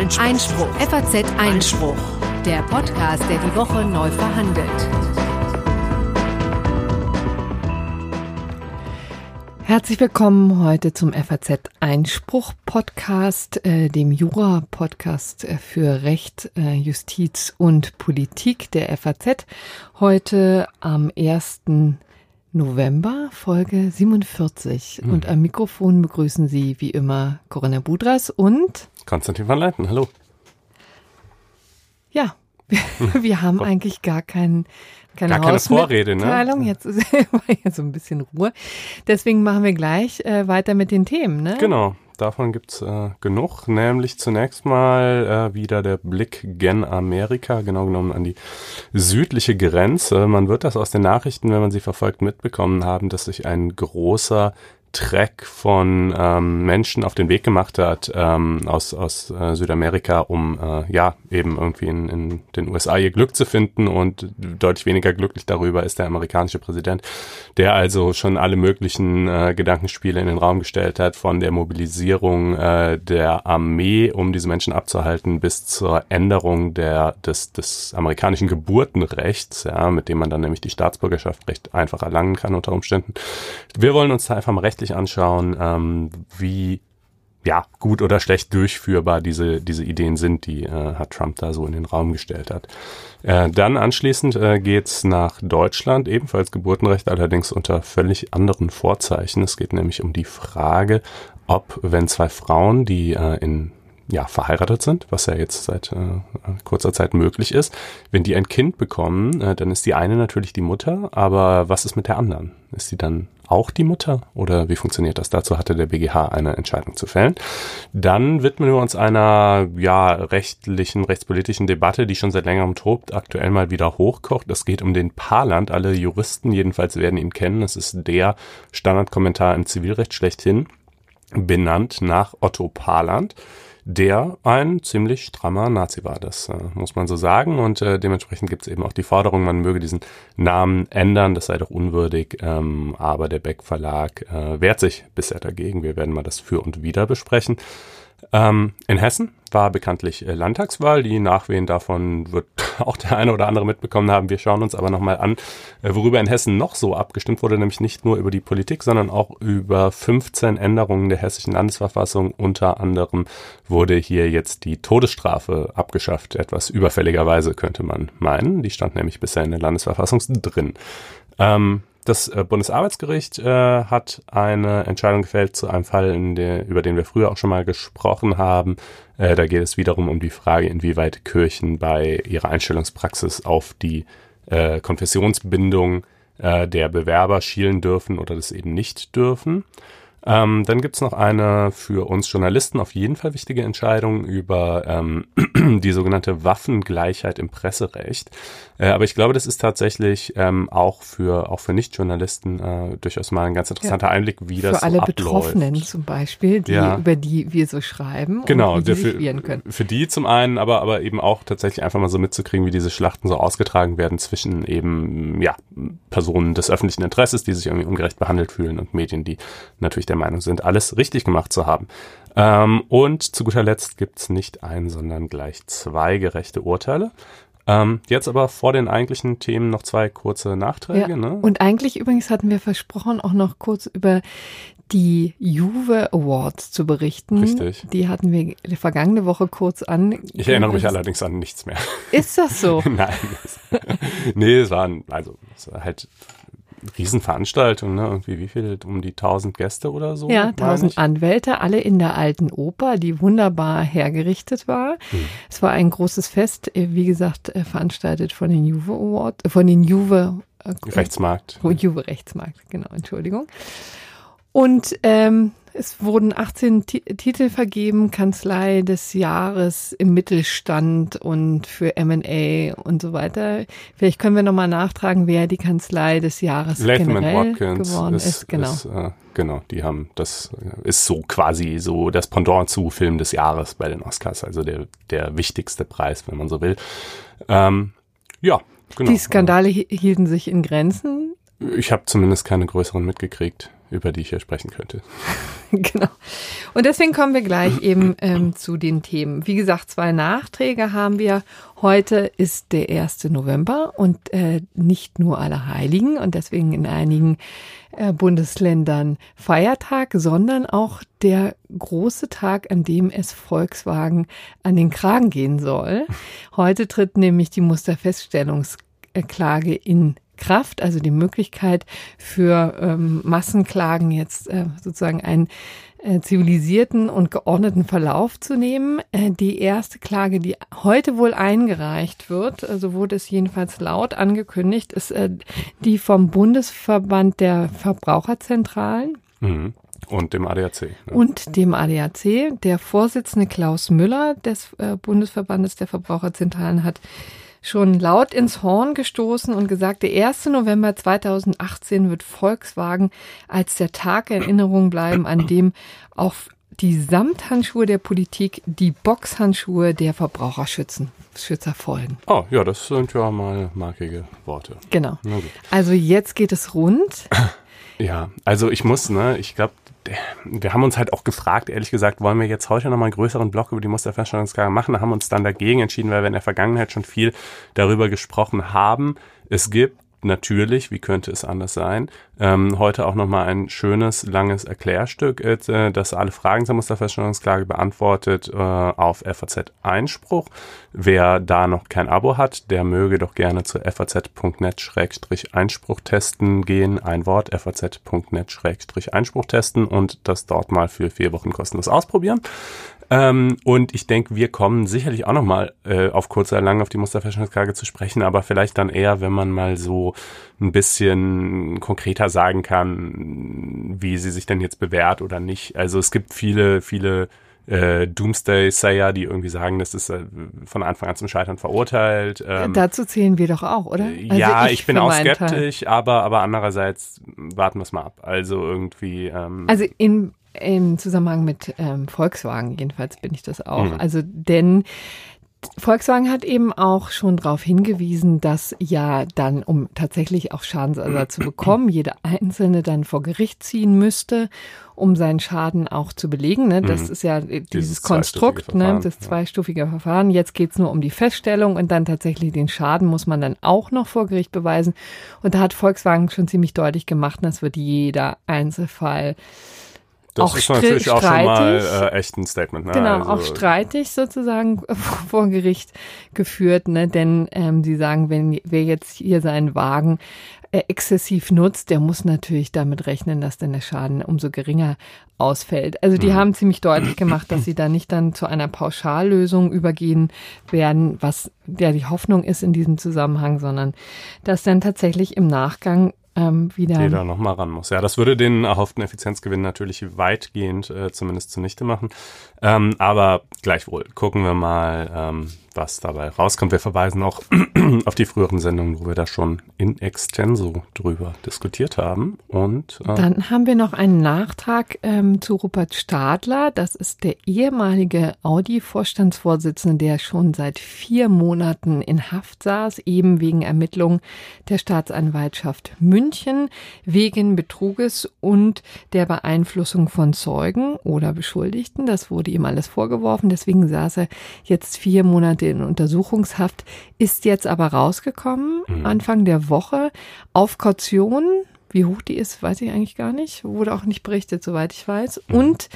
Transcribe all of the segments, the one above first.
Einspruch. Einspruch. FAZ Einspruch. Der Podcast, der die Woche neu verhandelt. Herzlich willkommen heute zum FAZ Einspruch Podcast, äh, dem Jura Podcast äh, für Recht, äh, Justiz und Politik der FAZ. Heute am 1. November, Folge 47. Mhm. Und am Mikrofon begrüßen Sie wie immer Corinna Budras und Konstantin van Leiten. Hallo. Ja, wir haben eigentlich gar keinen keine, Gar keine Vorrede, ne? Jetzt ist ja so ein bisschen Ruhe. Deswegen machen wir gleich äh, weiter mit den Themen, ne? Genau. Davon gibt's äh, genug, nämlich zunächst mal äh, wieder der Blick gen Amerika, genau genommen an die südliche Grenze. Man wird das aus den Nachrichten, wenn man sie verfolgt, mitbekommen haben, dass sich ein großer Trek von ähm, Menschen auf den Weg gemacht hat ähm, aus, aus äh, Südamerika, um äh, ja eben irgendwie in, in den USA ihr Glück zu finden und deutlich weniger glücklich darüber ist der amerikanische Präsident, der also schon alle möglichen äh, Gedankenspiele in den Raum gestellt hat, von der Mobilisierung äh, der Armee, um diese Menschen abzuhalten, bis zur Änderung der, des, des amerikanischen Geburtenrechts, ja, mit dem man dann nämlich die Staatsbürgerschaft recht einfach erlangen kann unter Umständen. Wir wollen uns da einfach mal recht rechtlich anschauen, ähm, wie ja, gut oder schlecht durchführbar diese, diese Ideen sind, die äh, Herr Trump da so in den Raum gestellt hat. Äh, dann anschließend äh, geht's nach Deutschland, ebenfalls Geburtenrecht, allerdings unter völlig anderen Vorzeichen. Es geht nämlich um die Frage, ob, wenn zwei Frauen, die äh, in ja, verheiratet sind, was ja jetzt seit äh, kurzer Zeit möglich ist. Wenn die ein Kind bekommen, äh, dann ist die eine natürlich die Mutter, aber was ist mit der anderen? Ist sie dann auch die Mutter oder wie funktioniert das? Dazu hatte der BGH eine Entscheidung zu fällen. Dann widmen wir uns einer ja rechtlichen, rechtspolitischen Debatte, die schon seit längerem tobt, aktuell mal wieder hochkocht. Es geht um den Paarland. Alle Juristen jedenfalls werden ihn kennen. Es ist der Standardkommentar im Zivilrecht schlechthin, benannt nach Otto Paarland der ein ziemlich strammer Nazi war. Das äh, muss man so sagen. Und äh, dementsprechend gibt es eben auch die Forderung, man möge diesen Namen ändern. Das sei doch unwürdig. Ähm, aber der Beck Verlag äh, wehrt sich bisher dagegen. Wir werden mal das für und wider besprechen. Ähm, in Hessen war bekanntlich äh, Landtagswahl. Die Nachwehen davon wird auch der eine oder andere mitbekommen haben. Wir schauen uns aber nochmal an, äh, worüber in Hessen noch so abgestimmt wurde, nämlich nicht nur über die Politik, sondern auch über 15 Änderungen der hessischen Landesverfassung. Unter anderem wurde hier jetzt die Todesstrafe abgeschafft. Etwas überfälligerweise könnte man meinen. Die stand nämlich bisher in der Landesverfassung drin. Ähm, das äh, Bundesarbeitsgericht äh, hat eine Entscheidung gefällt zu einem Fall, der, über den wir früher auch schon mal gesprochen haben. Äh, da geht es wiederum um die Frage, inwieweit Kirchen bei ihrer Einstellungspraxis auf die äh, Konfessionsbindung äh, der Bewerber schielen dürfen oder das eben nicht dürfen. Ähm, dann gibt's noch eine für uns Journalisten auf jeden Fall wichtige Entscheidung über ähm, die sogenannte Waffengleichheit im Presserecht. Äh, aber ich glaube, das ist tatsächlich ähm, auch für auch für Nicht-Journalisten äh, durchaus mal ein ganz interessanter ja. Einblick, wie das Für alle Betroffenen zum Beispiel, die, ja. über die wir so schreiben genau, und die für, können. Für die zum einen, aber, aber eben auch tatsächlich einfach mal so mitzukriegen, wie diese Schlachten so ausgetragen werden zwischen eben ja Personen des öffentlichen Interesses, die sich irgendwie ungerecht behandelt fühlen und Medien, die natürlich der Meinung sind, alles richtig gemacht zu haben. Ähm, und zu guter Letzt gibt's nicht ein, sondern gleich zwei gerechte Urteile. Ähm, jetzt aber vor den eigentlichen Themen noch zwei kurze Nachträge. Ja. Ne? Und eigentlich übrigens hatten wir versprochen, auch noch kurz über die Juve Awards zu berichten. Richtig. Die hatten wir vergangene Woche kurz an. Ich erinnere mich allerdings an nichts mehr. Ist das so? Nein. nee, es waren, also, es war halt Riesenveranstaltung, ne? Irgendwie wie viel? Um die 1000 Gäste oder so? Ja, 1000 Anwälte, alle in der alten Oper, die wunderbar hergerichtet war. Hm. Es war ein großes Fest, äh, wie gesagt, äh, veranstaltet von den Juve Award, äh, von den Juve Rechtsmarkt. Juve Rechtsmarkt, genau, Entschuldigung. Und ähm, es wurden 18 T Titel vergeben, Kanzlei des Jahres im Mittelstand und für M&A und so weiter. Vielleicht können wir nochmal nachtragen, wer die Kanzlei des Jahres Latham generell Watkins geworden ist. ist. Genau. Ist, äh, genau, die haben, das ist so quasi so das Pendant zu Film des Jahres bei den Oscars, also der, der wichtigste Preis, wenn man so will. Ähm, ja, genau. Die Skandale hielten sich in Grenzen. Ich habe zumindest keine größeren mitgekriegt. Über die ich hier sprechen könnte. genau. Und deswegen kommen wir gleich eben ähm, zu den Themen. Wie gesagt, zwei Nachträge haben wir. Heute ist der 1. November und äh, nicht nur Allerheiligen und deswegen in einigen äh, Bundesländern Feiertag, sondern auch der große Tag, an dem es Volkswagen an den Kragen gehen soll. Heute tritt nämlich die Musterfeststellungsklage in Kraft, also die Möglichkeit für ähm, Massenklagen jetzt äh, sozusagen einen äh, zivilisierten und geordneten Verlauf zu nehmen. Äh, die erste Klage, die heute wohl eingereicht wird, also wurde es jedenfalls laut angekündigt, ist äh, die vom Bundesverband der Verbraucherzentralen. Mhm. Und dem ADAC. Ne? Und dem ADAC. Der Vorsitzende Klaus Müller des äh, Bundesverbandes der Verbraucherzentralen hat schon laut ins Horn gestoßen und gesagt, der 1. November 2018 wird Volkswagen als der Tag Erinnerung bleiben, an dem auch die Samthandschuhe der Politik die Boxhandschuhe der Verbraucherschützen Schützer folgen. Oh, ja, das sind ja mal markige Worte. Genau. Also jetzt geht es rund. Ja, also ich muss, ne, ich glaube, wir haben uns halt auch gefragt, ehrlich gesagt, wollen wir jetzt heute nochmal einen größeren Block über die Musterfeststellungsklage machen? Da haben wir uns dann dagegen entschieden, weil wir in der Vergangenheit schon viel darüber gesprochen haben. Es gibt natürlich, wie könnte es anders sein, ähm, heute auch nochmal ein schönes, langes Erklärstück, äh, das alle Fragen zur Musterfeststellungsklage beantwortet äh, auf FAZ Einspruch. Wer da noch kein Abo hat, der möge doch gerne zu faz.net-einspruch testen gehen. Ein Wort, faz.net-einspruch testen und das dort mal für vier Wochen kostenlos ausprobieren. Ähm, und ich denke, wir kommen sicherlich auch nochmal äh, auf kurz oder lang auf die Musterfeststellungsklage zu sprechen, aber vielleicht dann eher, wenn man mal so ein bisschen konkreter sagen kann, wie sie sich denn jetzt bewährt oder nicht. Also es gibt viele, viele äh, Doomsday-Sayer, die irgendwie sagen, das ist äh, von Anfang an zum Scheitern verurteilt. Ähm, Dazu zählen wir doch auch, oder? Also ja, ich, ich bin auch skeptisch, aber, aber andererseits warten wir es mal ab. Also irgendwie. Ähm, also in im Zusammenhang mit ähm, Volkswagen, jedenfalls bin ich das auch. Mhm. Also, denn Volkswagen hat eben auch schon darauf hingewiesen, dass ja dann, um tatsächlich auch Schadensersatz zu bekommen, jeder Einzelne dann vor Gericht ziehen müsste, um seinen Schaden auch zu belegen. Ne? Das mhm. ist ja dieses, dieses Konstrukt, ne? das zweistufige Verfahren. Jetzt geht's nur um die Feststellung und dann tatsächlich den Schaden muss man dann auch noch vor Gericht beweisen. Und da hat Volkswagen schon ziemlich deutlich gemacht, das wird jeder Einzelfall das auch ist natürlich auch schon mal äh, echt ein Statement. Ne? Genau, also, auch streitig sozusagen vor Gericht geführt, ne? denn ähm, sie sagen, wenn wer jetzt hier seinen Wagen äh, exzessiv nutzt, der muss natürlich damit rechnen, dass dann der Schaden umso geringer ausfällt. Also die mhm. haben ziemlich deutlich gemacht, dass sie da nicht dann zu einer Pauschallösung übergehen werden, was ja die Hoffnung ist in diesem Zusammenhang, sondern dass dann tatsächlich im Nachgang ähm, wieder. Jeder nochmal ran muss. Ja, das würde den erhofften Effizienzgewinn natürlich weitgehend äh, zumindest zunichte machen. Ähm, aber gleichwohl gucken wir mal, ähm, was dabei rauskommt. Wir verweisen auch auf die früheren Sendungen, wo wir da schon in extenso drüber diskutiert haben. Und äh dann haben wir noch einen Nachtrag ähm, zu Rupert Stadler. Das ist der ehemalige Audi-Vorstandsvorsitzende, der schon seit vier Monaten in Haft saß, eben wegen Ermittlungen der Staatsanwaltschaft München wegen Betruges und der Beeinflussung von Zeugen oder Beschuldigten. Das wurde ihm alles vorgeworfen. Deswegen saß er jetzt vier Monate in Untersuchungshaft, ist jetzt aber rausgekommen, mhm. Anfang der Woche, auf Kaution. Wie hoch die ist, weiß ich eigentlich gar nicht. Wurde auch nicht berichtet, soweit ich weiß. Mhm. Und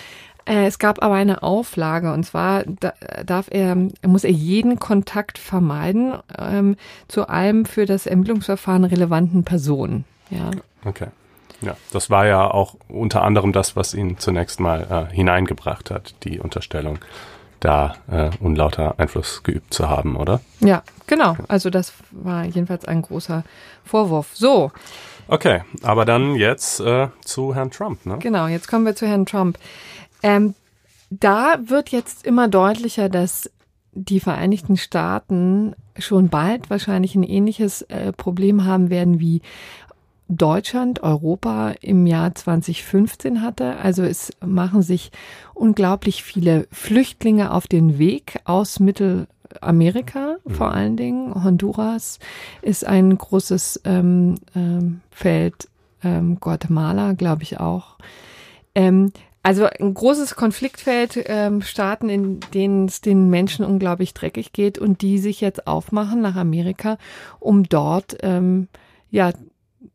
äh, es gab aber eine Auflage und zwar da, darf er, muss er jeden Kontakt vermeiden ähm, zu einem für das Ermittlungsverfahren relevanten Personen. Ja. Okay. Ja, das war ja auch unter anderem das, was ihn zunächst mal äh, hineingebracht hat, die Unterstellung da äh, unlauter Einfluss geübt zu haben, oder? Ja, genau. Also das war jedenfalls ein großer Vorwurf. So. Okay, aber dann jetzt äh, zu Herrn Trump, ne? Genau, jetzt kommen wir zu Herrn Trump. Ähm, da wird jetzt immer deutlicher, dass die Vereinigten Staaten schon bald wahrscheinlich ein ähnliches äh, Problem haben werden wie Deutschland, Europa im Jahr 2015 hatte. Also es machen sich unglaublich viele Flüchtlinge auf den Weg aus Mittelamerika mhm. vor allen Dingen. Honduras ist ein großes ähm, ähm, Feld ähm, Guatemala, glaube ich auch. Ähm, also ein großes Konfliktfeld, ähm, Staaten, in denen es den Menschen unglaublich dreckig geht und die sich jetzt aufmachen nach Amerika, um dort ähm, ja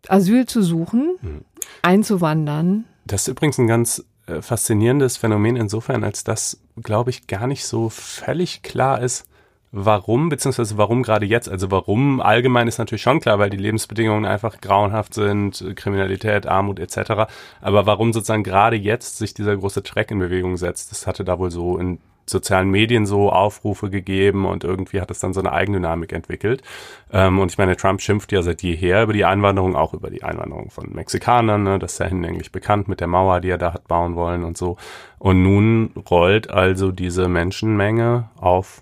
Asyl zu suchen, mhm. einzuwandern. Das ist übrigens ein ganz äh, faszinierendes Phänomen insofern, als das, glaube ich, gar nicht so völlig klar ist, warum, beziehungsweise warum gerade jetzt. Also warum allgemein ist natürlich schon klar, weil die Lebensbedingungen einfach grauenhaft sind, Kriminalität, Armut etc. Aber warum sozusagen gerade jetzt sich dieser große Track in Bewegung setzt, das hatte da wohl so in sozialen Medien so Aufrufe gegeben und irgendwie hat es dann so eine Eigendynamik entwickelt. Ähm, und ich meine, Trump schimpft ja seit jeher über die Einwanderung, auch über die Einwanderung von Mexikanern. Ne? Das ist ja hinlänglich bekannt mit der Mauer, die er da hat bauen wollen und so. Und nun rollt also diese Menschenmenge auf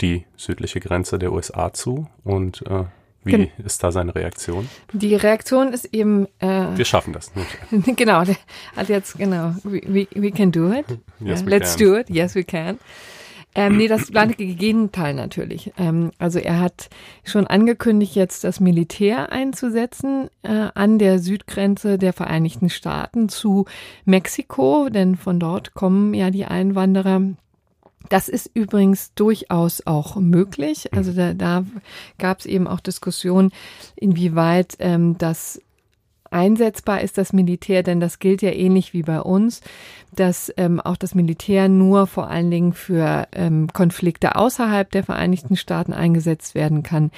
die südliche Grenze der USA zu und äh, wie Gen ist da seine Reaktion? Die Reaktion ist eben. Äh, wir schaffen das. Genau, der hat jetzt genau. We, we can do it. Yes, yeah, let's can. do it. Yes, we can. Ähm, nee, das blanke Gegenteil natürlich. Ähm, also er hat schon angekündigt, jetzt das Militär einzusetzen äh, an der Südgrenze der Vereinigten Staaten zu Mexiko, denn von dort kommen ja die Einwanderer das ist übrigens durchaus auch möglich. Also da, da gab es eben auch Diskussionen, inwieweit ähm, das einsetzbar ist, das Militär, denn das gilt ja ähnlich wie bei uns, dass ähm, auch das Militär nur vor allen Dingen für ähm, Konflikte außerhalb der Vereinigten Staaten eingesetzt werden kann.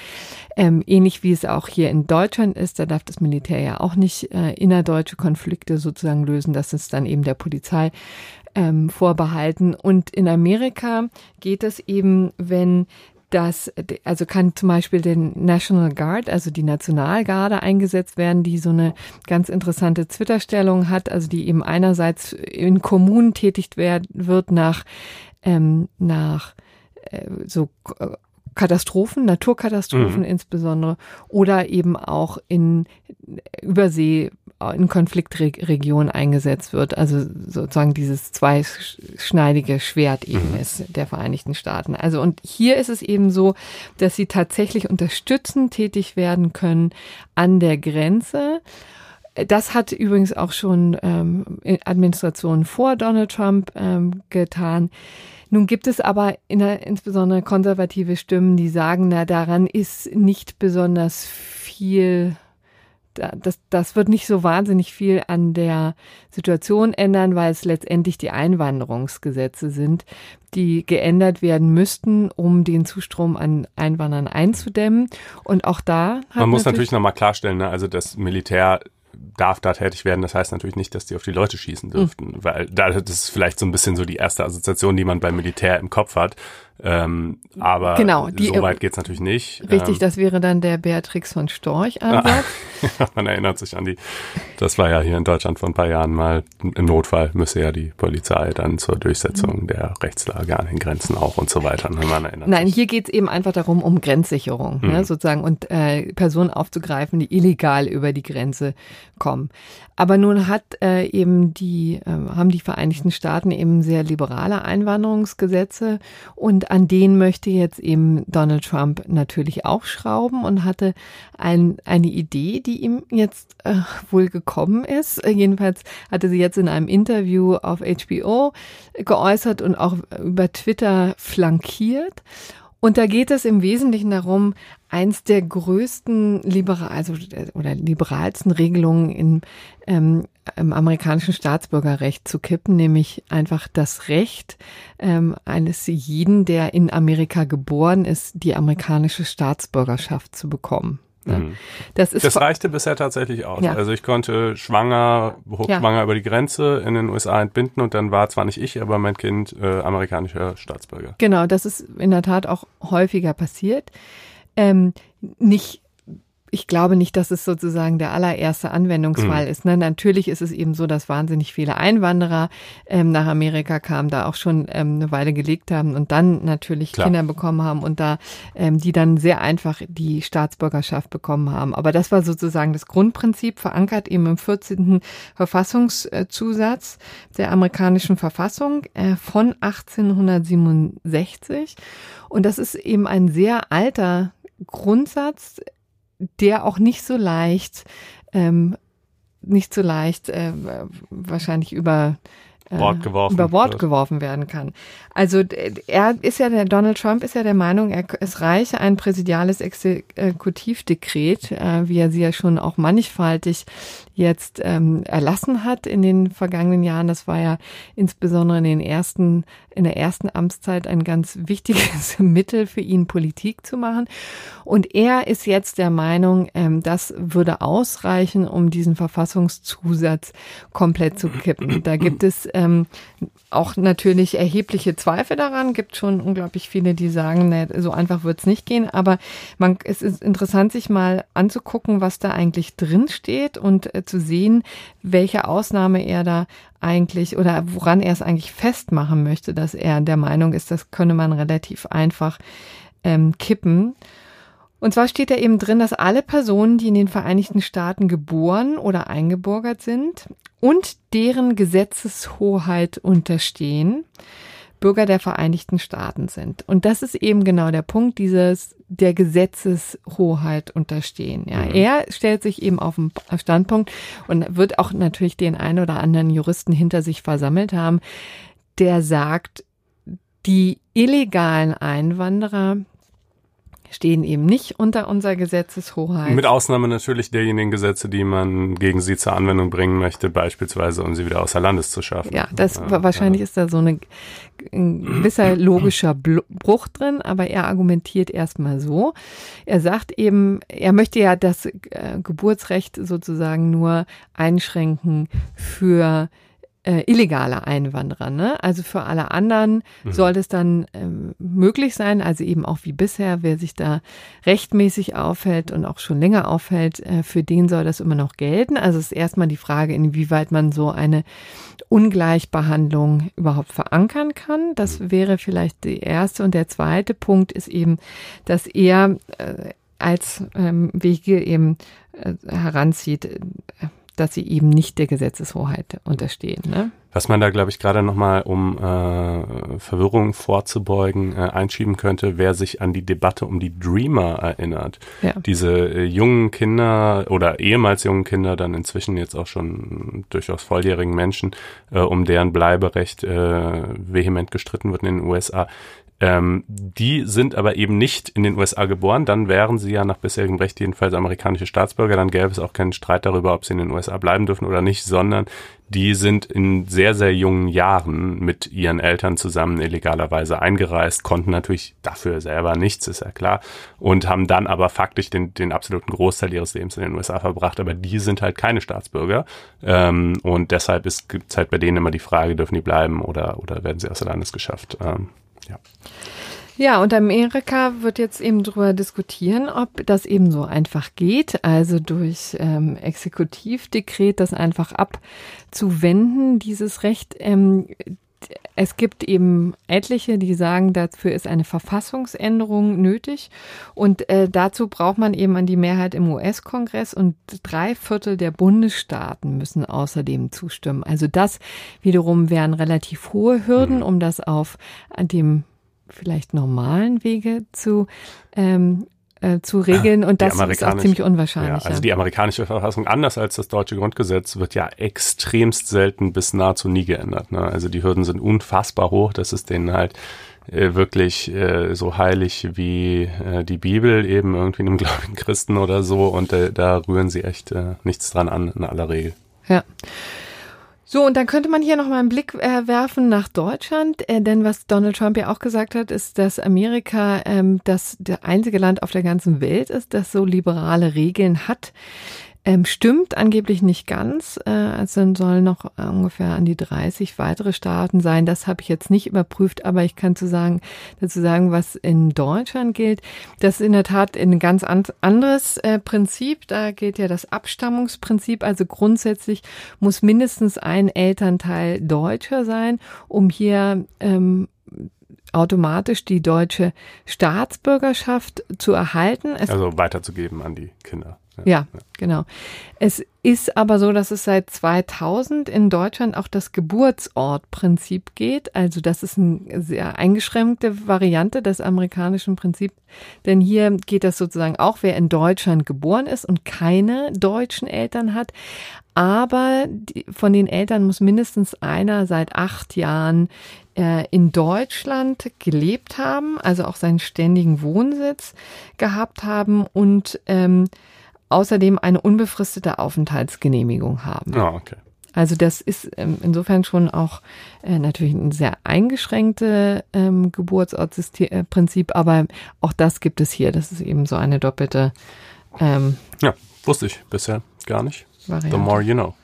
Ähm, ähnlich wie es auch hier in Deutschland ist, da darf das Militär ja auch nicht äh, innerdeutsche Konflikte sozusagen lösen. Das ist dann eben der Polizei ähm, vorbehalten. Und in Amerika geht es eben, wenn das, also kann zum Beispiel den National Guard, also die Nationalgarde eingesetzt werden, die so eine ganz interessante Twitter-Stellung hat, also die eben einerseits in Kommunen tätigt werd, wird nach, ähm, nach äh, so Katastrophen, Naturkatastrophen mhm. insbesondere, oder eben auch in Übersee in Konfliktregionen eingesetzt wird. Also sozusagen dieses zweischneidige Schwert eben mhm. ist der Vereinigten Staaten. Also und hier ist es eben so, dass sie tatsächlich unterstützend tätig werden können an der Grenze. Das hat übrigens auch schon ähm, Administrationen vor Donald Trump ähm, getan. Nun gibt es aber in, insbesondere konservative Stimmen, die sagen, na daran ist nicht besonders viel das, das wird nicht so wahnsinnig viel an der Situation ändern, weil es letztendlich die Einwanderungsgesetze sind, die geändert werden müssten, um den Zustrom an Einwanderern einzudämmen. Und auch da hat man muss natürlich nochmal klarstellen, ne? also das Militär darf da tätig werden. Das heißt natürlich nicht, dass die auf die Leute schießen dürften, mhm. weil da, das ist vielleicht so ein bisschen so die erste Assoziation, die man beim Militär im Kopf hat. Ähm, aber genau, die, so weit geht's natürlich nicht. Richtig, ähm, das wäre dann der Beatrix von Storch Ansatz. man erinnert sich an die, das war ja hier in Deutschland vor ein paar Jahren mal, im Notfall müsse ja die Polizei dann zur Durchsetzung mhm. der Rechtslage an den Grenzen auch und so weiter. Ne, man erinnert Nein, sich. hier geht's eben einfach darum, um Grenzsicherung ne, mhm. ne, sozusagen und äh, Personen aufzugreifen, die illegal über die Grenze kommen. Aber nun hat äh, eben die, äh, haben die Vereinigten Staaten eben sehr liberale Einwanderungsgesetze und an denen möchte jetzt eben Donald Trump natürlich auch schrauben und hatte ein, eine Idee, die ihm jetzt äh, wohl gekommen ist. Jedenfalls hatte sie jetzt in einem Interview auf HBO geäußert und auch über Twitter flankiert. Und da geht es im Wesentlichen darum, eins der größten liberal, also oder liberalsten Regelungen in, ähm, im amerikanischen Staatsbürgerrecht zu kippen, nämlich einfach das Recht ähm, eines jeden, der in Amerika geboren ist, die amerikanische Staatsbürgerschaft zu bekommen. Ne? Mhm. Das, ist das reichte bisher tatsächlich aus. Ja. Also ich konnte schwanger, hochschwanger ja. über die Grenze in den USA entbinden und dann war zwar nicht ich, aber mein Kind äh, amerikanischer Staatsbürger. Genau, das ist in der Tat auch häufiger passiert. Ähm, nicht ich glaube nicht, dass es sozusagen der allererste Anwendungsfall mhm. ist. Ne? Natürlich ist es eben so, dass wahnsinnig viele Einwanderer ähm, nach Amerika kamen, da auch schon ähm, eine Weile gelegt haben und dann natürlich Klar. Kinder bekommen haben und da ähm, die dann sehr einfach die Staatsbürgerschaft bekommen haben. Aber das war sozusagen das Grundprinzip, verankert eben im 14. Verfassungszusatz der amerikanischen Verfassung äh, von 1867. Und das ist eben ein sehr alter Grundsatz, der auch nicht so leicht ähm, nicht so leicht äh, wahrscheinlich über Bord äh, geworfen über Bord wird. geworfen werden kann. Also er ist ja der Donald Trump ist ja der Meinung, er, es reiche ein präsidiales Exekutivdekret, äh, wie er sie ja schon auch mannigfaltig jetzt ähm, erlassen hat in den vergangenen Jahren. Das war ja insbesondere in den ersten in der ersten Amtszeit ein ganz wichtiges Mittel für ihn, Politik zu machen. Und er ist jetzt der Meinung, ähm, das würde ausreichen, um diesen Verfassungszusatz komplett zu kippen. Da gibt es ähm, auch natürlich erhebliche Zweifel daran. Gibt schon unglaublich viele, die sagen, nee, so einfach wird es nicht gehen. Aber man, es ist interessant, sich mal anzugucken, was da eigentlich drin steht und äh, zu sehen, welche Ausnahme er da eigentlich oder woran er es eigentlich festmachen möchte, dass er der Meinung ist, das könne man relativ einfach ähm, kippen. Und zwar steht da eben drin, dass alle Personen, die in den Vereinigten Staaten geboren oder eingebürgert sind und deren Gesetzeshoheit unterstehen, Bürger der Vereinigten Staaten sind. Und das ist eben genau der Punkt, dieses der Gesetzeshoheit unterstehen. Ja, er stellt sich eben auf den Standpunkt und wird auch natürlich den einen oder anderen Juristen hinter sich versammelt haben, der sagt, die illegalen Einwanderer stehen eben nicht unter unserer Gesetzeshoheit. Mit Ausnahme natürlich derjenigen Gesetze, die man gegen sie zur Anwendung bringen möchte, beispielsweise um sie wieder außer Landes zu schaffen. Ja, das wahrscheinlich ist da so eine, ein gewisser logischer Bruch drin, aber er argumentiert erstmal so. Er sagt eben, er möchte ja das äh, Geburtsrecht sozusagen nur einschränken für äh, illegale Einwanderer. Ne? Also für alle anderen Mhm. soll es dann ähm, möglich sein, also eben auch wie bisher, wer sich da rechtmäßig aufhält und auch schon länger aufhält, äh, für den soll das immer noch gelten. Also es ist erstmal die Frage, inwieweit man so eine Ungleichbehandlung überhaupt verankern kann. Das Mhm. wäre vielleicht die erste. Und der zweite Punkt ist eben, dass er äh, als ähm, Wege eben äh, heranzieht, äh, dass sie eben nicht der Gesetzeshoheit unterstehen. Ne? Was man da, glaube ich, gerade nochmal, um äh, Verwirrung vorzubeugen, äh, einschieben könnte, wer sich an die Debatte um die Dreamer erinnert. Ja. Diese äh, jungen Kinder oder ehemals jungen Kinder, dann inzwischen jetzt auch schon durchaus volljährigen Menschen, äh, um deren Bleiberecht äh, vehement gestritten wird in den USA. Ähm, die sind aber eben nicht in den USA geboren, dann wären sie ja nach bisherigem Recht jedenfalls amerikanische Staatsbürger, dann gäbe es auch keinen Streit darüber, ob sie in den USA bleiben dürfen oder nicht, sondern die sind in sehr, sehr jungen Jahren mit ihren Eltern zusammen illegalerweise eingereist, konnten natürlich dafür selber nichts, ist ja klar, und haben dann aber faktisch den, den absoluten Großteil ihres Lebens in den USA verbracht, aber die sind halt keine Staatsbürger. Ähm, und deshalb ist gibt's halt bei denen immer die Frage, dürfen die bleiben oder, oder werden sie außer Landes geschafft. Ähm, ja. Ja, und Amerika wird jetzt eben darüber diskutieren, ob das eben so einfach geht, also durch ähm, Exekutivdekret das einfach abzuwenden, dieses Recht. Ähm, es gibt eben etliche, die sagen, dafür ist eine Verfassungsänderung nötig. Und äh, dazu braucht man eben an die Mehrheit im US-Kongress und drei Viertel der Bundesstaaten müssen außerdem zustimmen. Also das wiederum wären relativ hohe Hürden, um das auf dem vielleicht normalen Wege zu ähm, äh, zu regeln und das ist auch ziemlich unwahrscheinlich. Ja, also die amerikanische Verfassung, anders als das deutsche Grundgesetz, wird ja extremst selten bis nahezu nie geändert. Ne? Also die Hürden sind unfassbar hoch, das ist denen halt äh, wirklich äh, so heilig wie äh, die Bibel, eben irgendwie einem gläubigen Christen oder so und äh, da rühren sie echt äh, nichts dran an in aller Regel. Ja. So, und dann könnte man hier nochmal einen Blick äh, werfen nach Deutschland, äh, denn was Donald Trump ja auch gesagt hat, ist, dass Amerika ähm, das der einzige Land auf der ganzen Welt ist, das so liberale Regeln hat. Ähm, stimmt angeblich nicht ganz. Äh, also sollen noch äh, ungefähr an die 30 weitere Staaten sein. Das habe ich jetzt nicht überprüft, aber ich kann zu sagen, dazu sagen, was in Deutschland gilt. Das ist in der Tat ein ganz an, anderes äh, Prinzip. Da gilt ja das Abstammungsprinzip. Also grundsätzlich muss mindestens ein Elternteil Deutscher sein, um hier ähm, automatisch die deutsche Staatsbürgerschaft zu erhalten. Es Also weiterzugeben an die Kinder. Ja, ja, genau. Es ist aber so, dass es seit 2000 in Deutschland auch das Geburtsortprinzip geht. Also das ist eine sehr eingeschränkte Variante des amerikanischen Prinzips. Denn hier geht das sozusagen auch, wer in Deutschland geboren ist und keine deutschen Eltern hat. Aber die, von den Eltern muss mindestens einer seit acht Jahren äh, in Deutschland gelebt haben, also auch seinen ständigen Wohnsitz gehabt haben und ähm, außerdem eine unbefristete Aufenthaltsgenehmigung haben. Ah, okay. Also das ist ähm, insofern schon auch äh, natürlich ein sehr eingeschränkte ähm, Geburtsortsprinzip, äh, aber auch das gibt es hier. Das ist eben so eine doppelte. Ähm, ja, wusste ich bisher gar nicht. Variante. The more you know.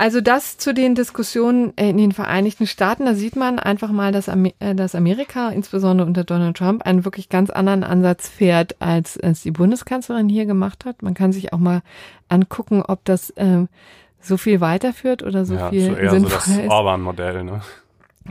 Also das zu den Diskussionen in den Vereinigten Staaten, da sieht man einfach mal, dass, Amer äh, dass Amerika, insbesondere unter Donald Trump, einen wirklich ganz anderen Ansatz fährt, als es die Bundeskanzlerin hier gemacht hat. Man kann sich auch mal angucken, ob das äh, so viel weiterführt oder so ja, viel so eher sinnvoll so das Orban-Modell, ne?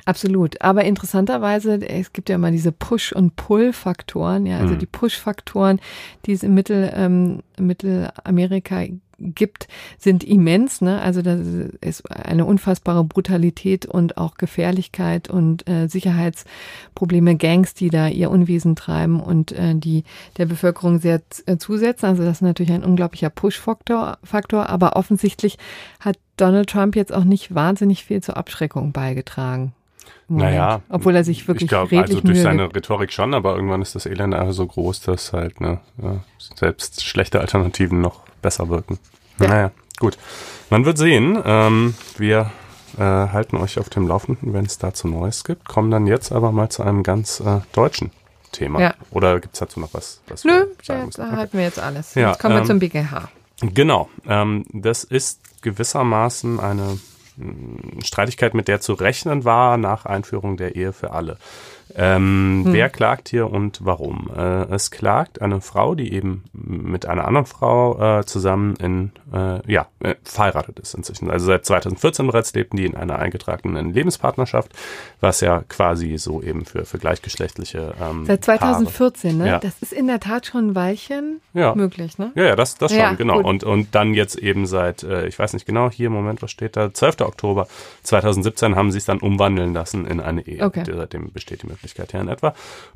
Absolut. Aber interessanterweise, es gibt ja immer diese Push- und Pull-Faktoren, ja, also mhm. die Push-Faktoren, die es im Mittel, ähm, Mittelamerika gibt, sind immens. Ne? Also das ist eine unfassbare Brutalität und auch Gefährlichkeit und äh, Sicherheitsprobleme, Gangs, die da ihr Unwesen treiben und äh, die der Bevölkerung sehr äh, zusetzen. Also das ist natürlich ein unglaublicher Push-Faktor. Faktor, aber offensichtlich hat Donald Trump jetzt auch nicht wahnsinnig viel zur Abschreckung beigetragen. Naja, obwohl er sich wirklich ich glaube, also durch seine gibt. Rhetorik schon, aber irgendwann ist das Elend einfach so groß, dass halt ne, ja, selbst schlechte Alternativen noch besser wirken. Ja. Naja, gut. Man wird sehen. Ähm, wir äh, halten euch auf dem Laufenden, wenn es dazu Neues gibt. Kommen dann jetzt aber mal zu einem ganz äh, deutschen Thema. Ja. Oder gibt es dazu noch was? was Nö, da okay. halten wir jetzt alles. Ja, jetzt kommen wir ähm, zum BGH. Genau. Ähm, das ist gewissermaßen eine Streitigkeit, mit der zu rechnen war nach Einführung der Ehe für alle. Ähm, hm. Wer klagt hier und warum? Äh, es klagt eine Frau, die eben mit einer anderen Frau äh, zusammen in, äh, ja, äh, verheiratet ist inzwischen. Also seit 2014 bereits lebten die in einer eingetragenen Lebenspartnerschaft, was ja quasi so eben für, für gleichgeschlechtliche ähm, Seit 2014, Paare. ne? Ja. Das ist in der Tat schon ein Weilchen ja. möglich, ne? Ja, ja, das, das schon, ja, genau. Und, und dann jetzt eben seit, äh, ich weiß nicht genau, hier, Moment, was steht da? 12. Oktober 2017 haben sie es dann umwandeln lassen in eine Ehe. Okay. Seitdem besteht die Möglichkeit. Möglichkeit her in etwa.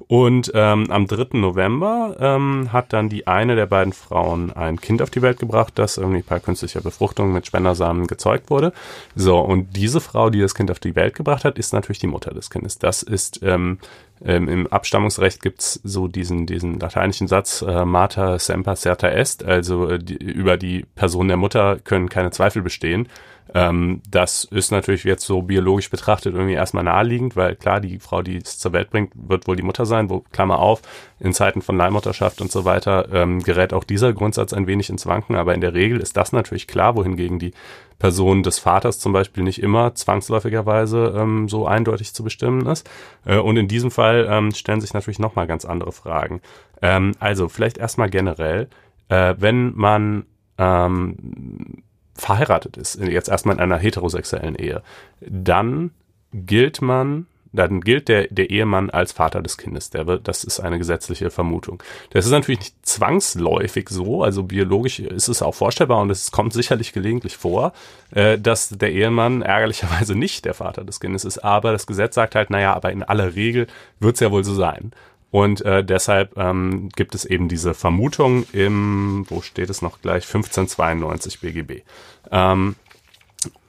Und ähm, am 3. November ähm, hat dann die eine der beiden Frauen ein Kind auf die Welt gebracht, das irgendwie per künstlicher Befruchtung mit Spendersamen gezeugt wurde. So, und diese Frau, die das Kind auf die Welt gebracht hat, ist natürlich die Mutter des Kindes. Das ist ähm, ähm, Im Abstammungsrecht gibt's so diesen, diesen lateinischen Satz, äh, Mater semper certa est, also äh, die, über die Person der Mutter können keine Zweifel bestehen. Ähm, das ist natürlich jetzt so biologisch betrachtet irgendwie erstmal naheliegend, weil klar, die Frau, die es zur Welt bringt, wird wohl die Mutter sein, wo, Klammer auf, in Zeiten von Leihmutterschaft und so weiter ähm, gerät auch dieser Grundsatz ein wenig ins Wanken, aber in der Regel ist das natürlich klar, wohingegen die Person des Vaters zum Beispiel nicht immer zwangsläufigerweise ähm, so eindeutig zu bestimmen ist. Äh, und in diesem Fall ähm, stellen sich natürlich nochmal ganz andere Fragen. Ähm, also vielleicht erstmal generell, äh, wenn man ähm, verheiratet ist, jetzt erstmal in einer heterosexuellen Ehe, dann gilt man dann gilt der, der Ehemann als Vater des Kindes. Der wird, das ist eine gesetzliche Vermutung. Das ist natürlich nicht zwangsläufig so, also biologisch ist es auch vorstellbar und es kommt sicherlich gelegentlich vor, äh, dass der Ehemann ärgerlicherweise nicht der Vater des Kindes ist, aber das Gesetz sagt halt, naja, aber in aller Regel wird es ja wohl so sein. Und äh, deshalb ähm, gibt es eben diese Vermutung im, wo steht es noch gleich, 1592 BGB. Ähm,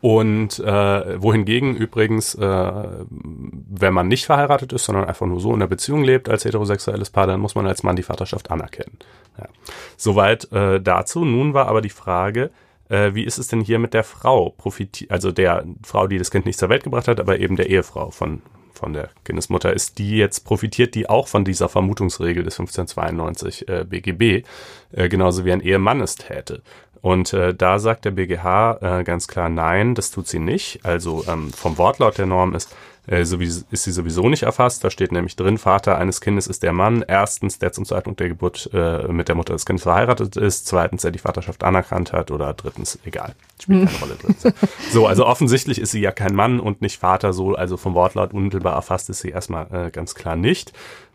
und äh, wohingegen übrigens, äh, wenn man nicht verheiratet ist, sondern einfach nur so in der Beziehung lebt als heterosexuelles Paar, dann muss man als Mann die Vaterschaft anerkennen. Ja. Soweit äh, dazu. Nun war aber die Frage, äh, wie ist es denn hier mit der Frau, profitiert, also der Frau, die das Kind nicht zur Welt gebracht hat, aber eben der Ehefrau von von der Kindesmutter ist, die jetzt profitiert, die auch von dieser Vermutungsregel des 1592 äh, BGB, äh, genauso wie ein Ehemann es täte. Und äh, da sagt der BGH äh, ganz klar, nein, das tut sie nicht. Also ähm, vom Wortlaut der Norm ist, äh, ist sie sowieso nicht erfasst. Da steht nämlich drin, Vater eines Kindes ist der Mann. Erstens, der zum Zeitpunkt der Geburt äh, mit der Mutter des Kindes verheiratet ist. Zweitens, der die Vaterschaft anerkannt hat. Oder drittens, egal. Spielt keine Rolle drin. So, also offensichtlich ist sie ja kein Mann und nicht Vater. So, also vom Wortlaut unmittelbar erfasst ist sie erstmal äh, ganz klar nicht.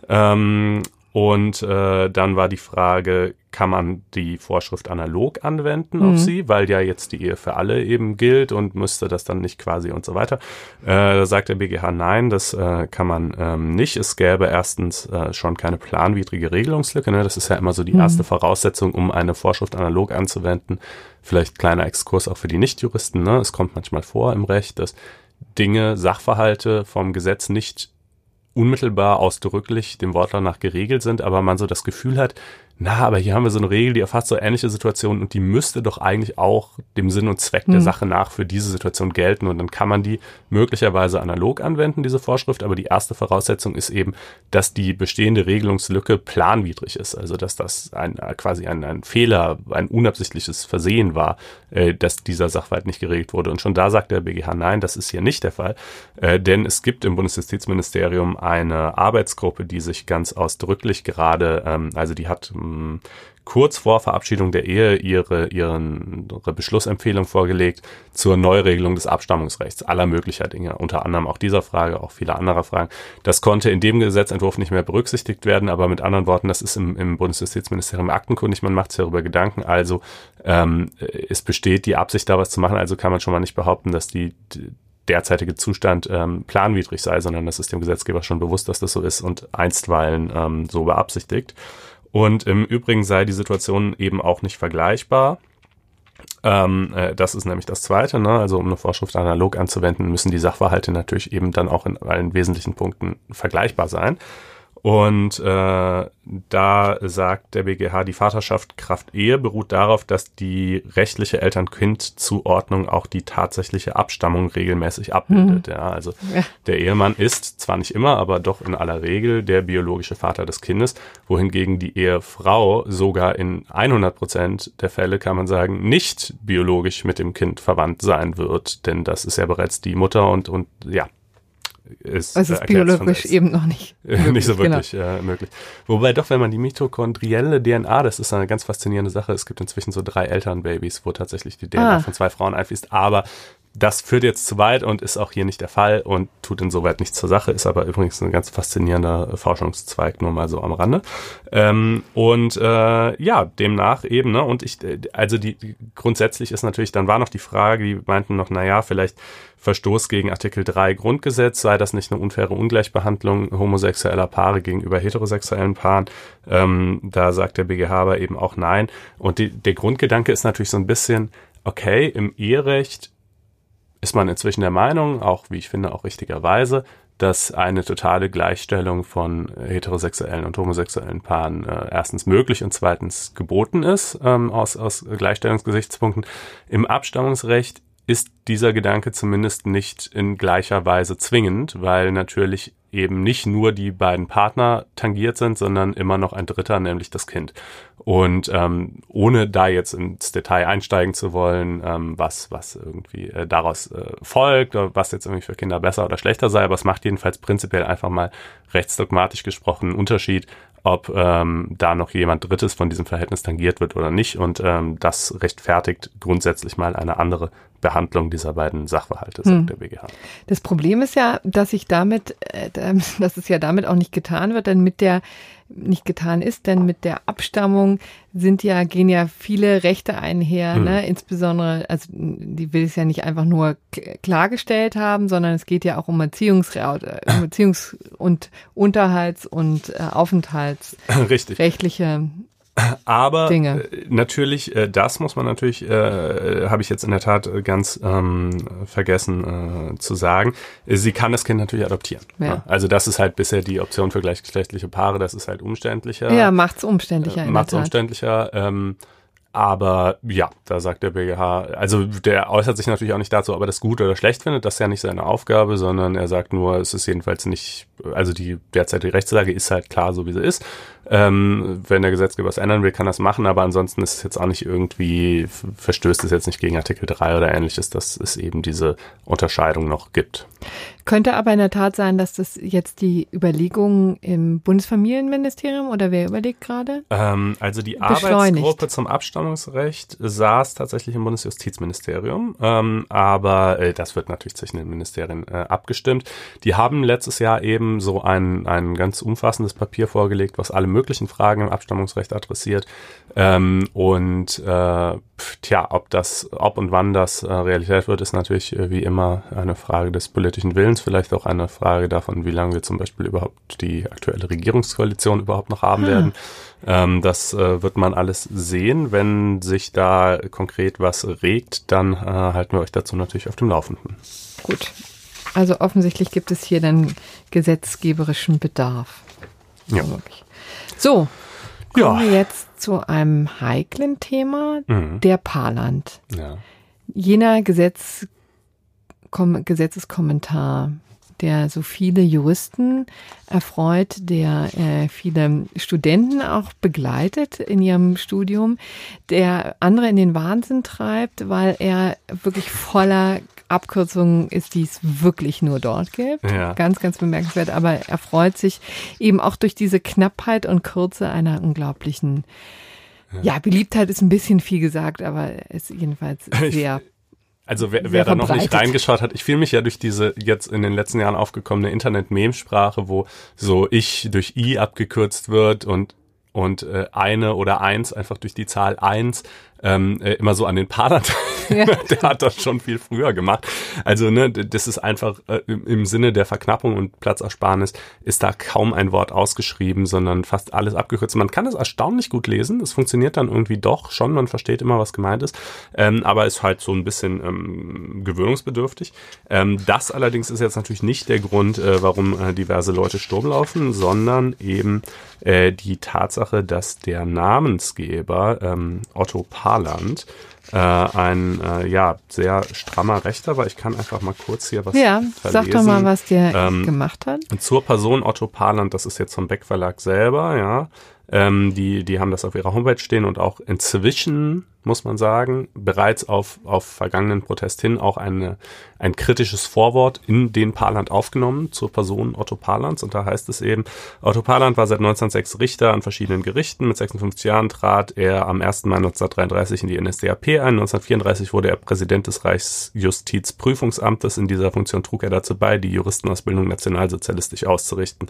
Ähm, und äh, dann war die Frage, kann man die Vorschrift analog anwenden mhm. auf sie, weil ja jetzt die Ehe für alle eben gilt und müsste das dann nicht quasi und so weiter. Äh, da sagt der BGH, nein, das äh, kann man ähm, nicht. Es gäbe erstens äh, schon keine planwidrige Regelungslücke. Ne? Das ist ja immer so die mhm. erste Voraussetzung, um eine Vorschrift analog anzuwenden. Vielleicht kleiner Exkurs auch für die Nichtjuristen. Ne? Es kommt manchmal vor im Recht, dass Dinge, Sachverhalte vom Gesetz nicht unmittelbar ausdrücklich dem Wortlaut nach geregelt sind, aber man so das Gefühl hat, na, aber hier haben wir so eine Regel, die erfasst so ähnliche Situationen und die müsste doch eigentlich auch dem Sinn und Zweck mhm. der Sache nach für diese Situation gelten. Und dann kann man die möglicherweise analog anwenden, diese Vorschrift, aber die erste Voraussetzung ist eben, dass die bestehende Regelungslücke planwidrig ist, also dass das ein, quasi ein, ein Fehler, ein unabsichtliches Versehen war, äh, dass dieser Sachverhalt nicht geregelt wurde. Und schon da sagt der BGH, nein, das ist hier nicht der Fall, äh, denn es gibt im Bundesjustizministerium eine Arbeitsgruppe, die sich ganz ausdrücklich gerade, ähm, also die hat ähm, kurz vor Verabschiedung der Ehe ihre, ihren, ihre Beschlussempfehlung vorgelegt zur Neuregelung des Abstammungsrechts aller möglicher Dinge, unter anderem auch dieser Frage, auch viele andere Fragen. Das konnte in dem Gesetzentwurf nicht mehr berücksichtigt werden, aber mit anderen Worten, das ist im, im Bundesjustizministerium aktenkundig, man macht sich darüber Gedanken, also ähm, es besteht die Absicht, da was zu machen, also kann man schon mal nicht behaupten, dass die, die derzeitige Zustand ähm, planwidrig sei, sondern das ist dem Gesetzgeber schon bewusst, dass das so ist und einstweilen ähm, so beabsichtigt. Und im Übrigen sei die Situation eben auch nicht vergleichbar. Ähm, äh, das ist nämlich das Zweite. Ne? Also um eine Vorschrift analog anzuwenden, müssen die Sachverhalte natürlich eben dann auch in allen wesentlichen Punkten vergleichbar sein. Und äh, da sagt der BGH, die Vaterschaft Kraft Ehe beruht darauf, dass die rechtliche Eltern-Kind-Zuordnung auch die tatsächliche Abstammung regelmäßig abbildet. Hm. Ja, also ja. der Ehemann ist zwar nicht immer, aber doch in aller Regel der biologische Vater des Kindes, wohingegen die Ehefrau sogar in 100 Prozent der Fälle, kann man sagen, nicht biologisch mit dem Kind verwandt sein wird, denn das ist ja bereits die Mutter und, und ja, ist, also ist biologisch eben noch nicht möglich, nicht so wirklich genau. äh, möglich. Wobei doch, wenn man die mitochondrielle DNA, das ist eine ganz faszinierende Sache. Es gibt inzwischen so drei Elternbabys, wo tatsächlich die DNA ah. von zwei Frauen einfließt. Aber das führt jetzt zu weit und ist auch hier nicht der Fall und tut insoweit nichts zur Sache, ist aber übrigens ein ganz faszinierender Forschungszweig, nur mal so am Rande. Ähm, und äh, ja, demnach eben, ne, und ich, also die, grundsätzlich ist natürlich, dann war noch die Frage, die meinten noch, naja, vielleicht Verstoß gegen Artikel 3 Grundgesetz, sei das nicht eine unfaire Ungleichbehandlung homosexueller Paare gegenüber heterosexuellen Paaren. Ähm, da sagt der BGH aber eben auch nein. Und die, der Grundgedanke ist natürlich so ein bisschen, okay, im Eherecht ist man inzwischen der Meinung, auch wie ich finde, auch richtigerweise, dass eine totale Gleichstellung von heterosexuellen und homosexuellen Paaren äh, erstens möglich und zweitens geboten ist ähm, aus, aus Gleichstellungsgesichtspunkten. Im Abstammungsrecht ist dieser Gedanke zumindest nicht in gleicher Weise zwingend, weil natürlich eben nicht nur die beiden Partner tangiert sind, sondern immer noch ein Dritter, nämlich das Kind. Und ähm, ohne da jetzt ins Detail einsteigen zu wollen, ähm, was, was irgendwie äh, daraus äh, folgt, oder was jetzt irgendwie für Kinder besser oder schlechter sei, aber es macht jedenfalls prinzipiell einfach mal rechtsdogmatisch gesprochen einen Unterschied, ob ähm, da noch jemand Drittes von diesem Verhältnis tangiert wird oder nicht. Und ähm, das rechtfertigt grundsätzlich mal eine andere Behandlung dieser beiden Sachverhalte, sagt hm. der BGH. Das Problem ist ja, dass ich damit, äh, dass es ja damit auch nicht getan wird, denn mit der nicht getan ist, denn mit der Abstammung sind ja, gehen ja viele Rechte einher, hm. ne? insbesondere, also die will es ja nicht einfach nur klargestellt haben, sondern es geht ja auch um Erziehungsrecht, um Erziehungs- und Unterhalts- und äh, Aufenthaltsrechtliche aber Dinge. Äh, natürlich, äh, das muss man natürlich, äh, habe ich jetzt in der Tat ganz ähm, vergessen äh, zu sagen. Sie kann das Kind natürlich adoptieren. Ja. Ja. Also das ist halt bisher die Option für gleichgeschlechtliche Paare. Das ist halt umständlicher. Ja, macht's umständlicher. Äh, macht's umständlicher. Ähm, aber ja, da sagt der BGH, also der äußert sich natürlich auch nicht dazu, ob er das gut oder schlecht findet. Das ist ja nicht seine Aufgabe, sondern er sagt nur, es ist jedenfalls nicht, also die derzeitige Rechtslage ist halt klar so, wie sie ist. Ähm, wenn der Gesetzgeber was ändern will, kann das machen, aber ansonsten ist es jetzt auch nicht irgendwie, verstößt es jetzt nicht gegen Artikel 3 oder ähnliches, dass es eben diese Unterscheidung noch gibt. Könnte aber in der Tat sein, dass das jetzt die Überlegungen im Bundesfamilienministerium oder wer überlegt gerade? Ähm, also die Arbeitsgruppe zum Abstammungsrecht saß tatsächlich im Bundesjustizministerium, ähm, aber äh, das wird natürlich zwischen den Ministerien äh, abgestimmt. Die haben letztes Jahr eben so ein, ein ganz umfassendes Papier vorgelegt, was alle möglichen Fragen im Abstammungsrecht adressiert. Ähm, und äh, tja, ob das, ob und wann das äh, Realität wird, ist natürlich äh, wie immer eine Frage des politischen Willens, vielleicht auch eine Frage davon, wie lange wir zum Beispiel überhaupt die aktuelle Regierungskoalition überhaupt noch haben ah. werden. Ähm, das äh, wird man alles sehen. Wenn sich da konkret was regt, dann äh, halten wir euch dazu natürlich auf dem Laufenden. Gut. Also offensichtlich gibt es hier dann gesetzgeberischen Bedarf. Ja. So, kommen ja. wir jetzt zu einem heiklen Thema, mhm. der Paarland. Ja. Jener Gesetz, Kom Gesetzeskommentar, der so viele Juristen erfreut, der äh, viele Studenten auch begleitet in ihrem Studium, der andere in den Wahnsinn treibt, weil er wirklich voller Abkürzungen ist, die es wirklich nur dort gibt. Ja. Ganz, ganz bemerkenswert. Aber er freut sich eben auch durch diese Knappheit und Kürze einer unglaublichen ja. ja, Beliebtheit ist ein bisschen viel gesagt, aber ist jedenfalls sehr also wer, wer da noch nicht reingeschaut hat, ich fühle mich ja durch diese jetzt in den letzten Jahren aufgekommene Internet-Memsprache, wo so ich durch i abgekürzt wird und und äh, eine oder eins einfach durch die Zahl eins ähm, äh, immer so an den Pader. Ja. der hat das schon viel früher gemacht. Also ne, das ist einfach äh, im Sinne der Verknappung und Platzersparnis ist da kaum ein Wort ausgeschrieben, sondern fast alles abgekürzt. Man kann es erstaunlich gut lesen. Es funktioniert dann irgendwie doch schon. Man versteht immer, was gemeint ist, ähm, aber ist halt so ein bisschen ähm, gewöhnungsbedürftig. Ähm, das allerdings ist jetzt natürlich nicht der Grund, äh, warum äh, diverse Leute Sturm laufen, sondern eben äh, die Tatsache, dass der Namensgeber ähm, Otto Paarland äh, ein äh, ja sehr strammer Rechter war. Ich kann einfach mal kurz hier was Ja, sag doch mal, was der ähm, gemacht hat. Zur Person Otto Paarland, das ist jetzt vom Beck Verlag selber, ja. Ähm, die, die haben das auf ihrer Homepage stehen und auch inzwischen muss man sagen, bereits auf, auf vergangenen Protest hin auch eine, ein kritisches Vorwort in den Parland aufgenommen zur Person Otto Parlands. Und da heißt es eben, Otto Parland war seit 1906 Richter an verschiedenen Gerichten. Mit 56 Jahren trat er am 1. Mai 1933 in die NSDAP ein. 1934 wurde er Präsident des Reichsjustizprüfungsamtes. In dieser Funktion trug er dazu bei, die Juristenausbildung nationalsozialistisch auszurichten.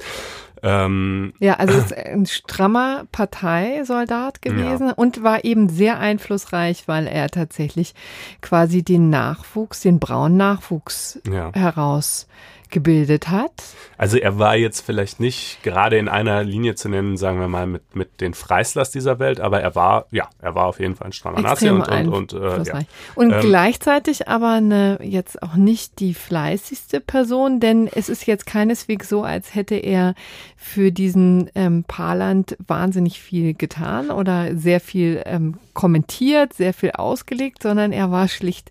Ähm, ja, also ist ein strammer Parteisoldat gewesen ja. und war eben sehr einflussreich, weil er tatsächlich quasi den Nachwuchs, den braunen Nachwuchs ja. heraus gebildet hat. Also er war jetzt vielleicht nicht gerade in einer Linie zu nennen, sagen wir mal, mit, mit den Freislers dieser Welt, aber er war, ja, er war auf jeden Fall ein strammer Nazi und, und, und, äh, ja. und ähm, gleichzeitig aber eine, jetzt auch nicht die fleißigste Person, denn es ist jetzt keineswegs so, als hätte er für diesen ähm, Paarland wahnsinnig viel getan oder sehr viel ähm, kommentiert, sehr viel ausgelegt, sondern er war schlicht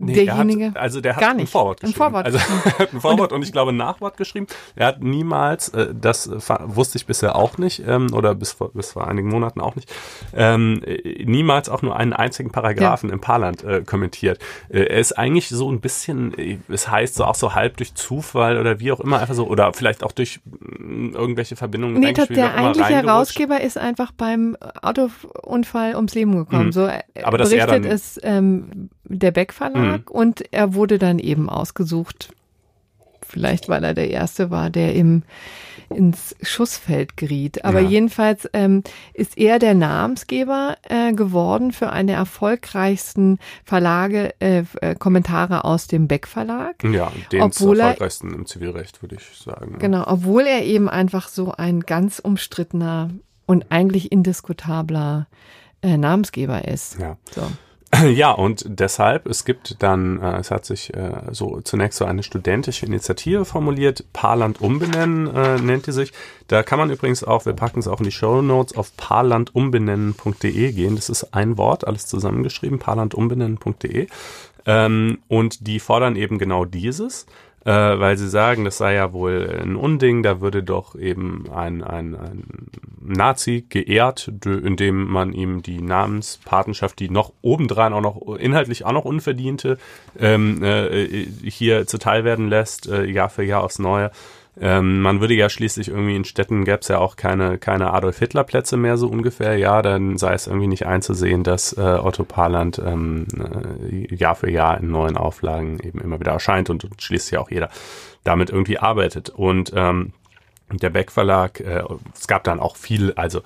Nee, derjenige. Hat, also der hat gar nicht. ein Vorwort geschrieben. Ein Vorwort. Also er hat ein Vorwort und, und ich glaube ein Nachwort geschrieben. Er hat niemals, äh, das wusste ich bisher auch nicht, ähm, oder bis vor, bis vor einigen Monaten auch nicht, ähm, niemals auch nur einen einzigen Paragraphen ja. im Parland äh, kommentiert. Äh, er ist eigentlich so ein bisschen, äh, es heißt so auch so halb durch Zufall oder wie auch immer, einfach so, oder vielleicht auch durch mm, irgendwelche Verbindungen. Nee, der eigentliche Herausgeber ist einfach beim Autounfall ums Leben gekommen. Mhm. So Aber berichtet er dann, es ähm, der Beck Verlag. Mhm. Und er wurde dann eben ausgesucht, vielleicht weil er der Erste war, der im ins Schussfeld geriet. Aber ja. jedenfalls ähm, ist er der Namensgeber äh, geworden für eine der erfolgreichsten Verlage, äh, äh, Kommentare aus dem Beck Verlag. Ja, den erfolgreichsten im Zivilrecht, würde ich sagen. Genau, obwohl er eben einfach so ein ganz umstrittener und eigentlich indiskutabler äh, Namensgeber ist. Ja. So. Ja, und deshalb, es gibt dann, äh, es hat sich äh, so zunächst so eine studentische Initiative formuliert, Paarland umbenennen äh, nennt die sich. Da kann man übrigens auch, wir packen es auch in die Show Notes, auf paarlandumbenennen.de gehen. Das ist ein Wort, alles zusammengeschrieben, paarlandumbenennen.de. Ähm, und die fordern eben genau dieses äh, weil sie sagen, das sei ja wohl ein Unding, da würde doch eben ein, ein, ein Nazi geehrt, indem man ihm die Namenspatenschaft, die noch obendrein auch noch inhaltlich auch noch unverdiente, ähm, äh, hier zuteil werden lässt, äh, Jahr für Jahr aufs Neue. Ähm, man würde ja schließlich irgendwie in Städten gäbe es ja auch keine, keine Adolf Hitler Plätze mehr so ungefähr. Ja, dann sei es irgendwie nicht einzusehen, dass äh, Otto Parland ähm, äh, Jahr für Jahr in neuen Auflagen eben immer wieder erscheint und, und schließlich auch jeder damit irgendwie arbeitet. Und ähm, der Beck Verlag, äh, es gab dann auch viel, also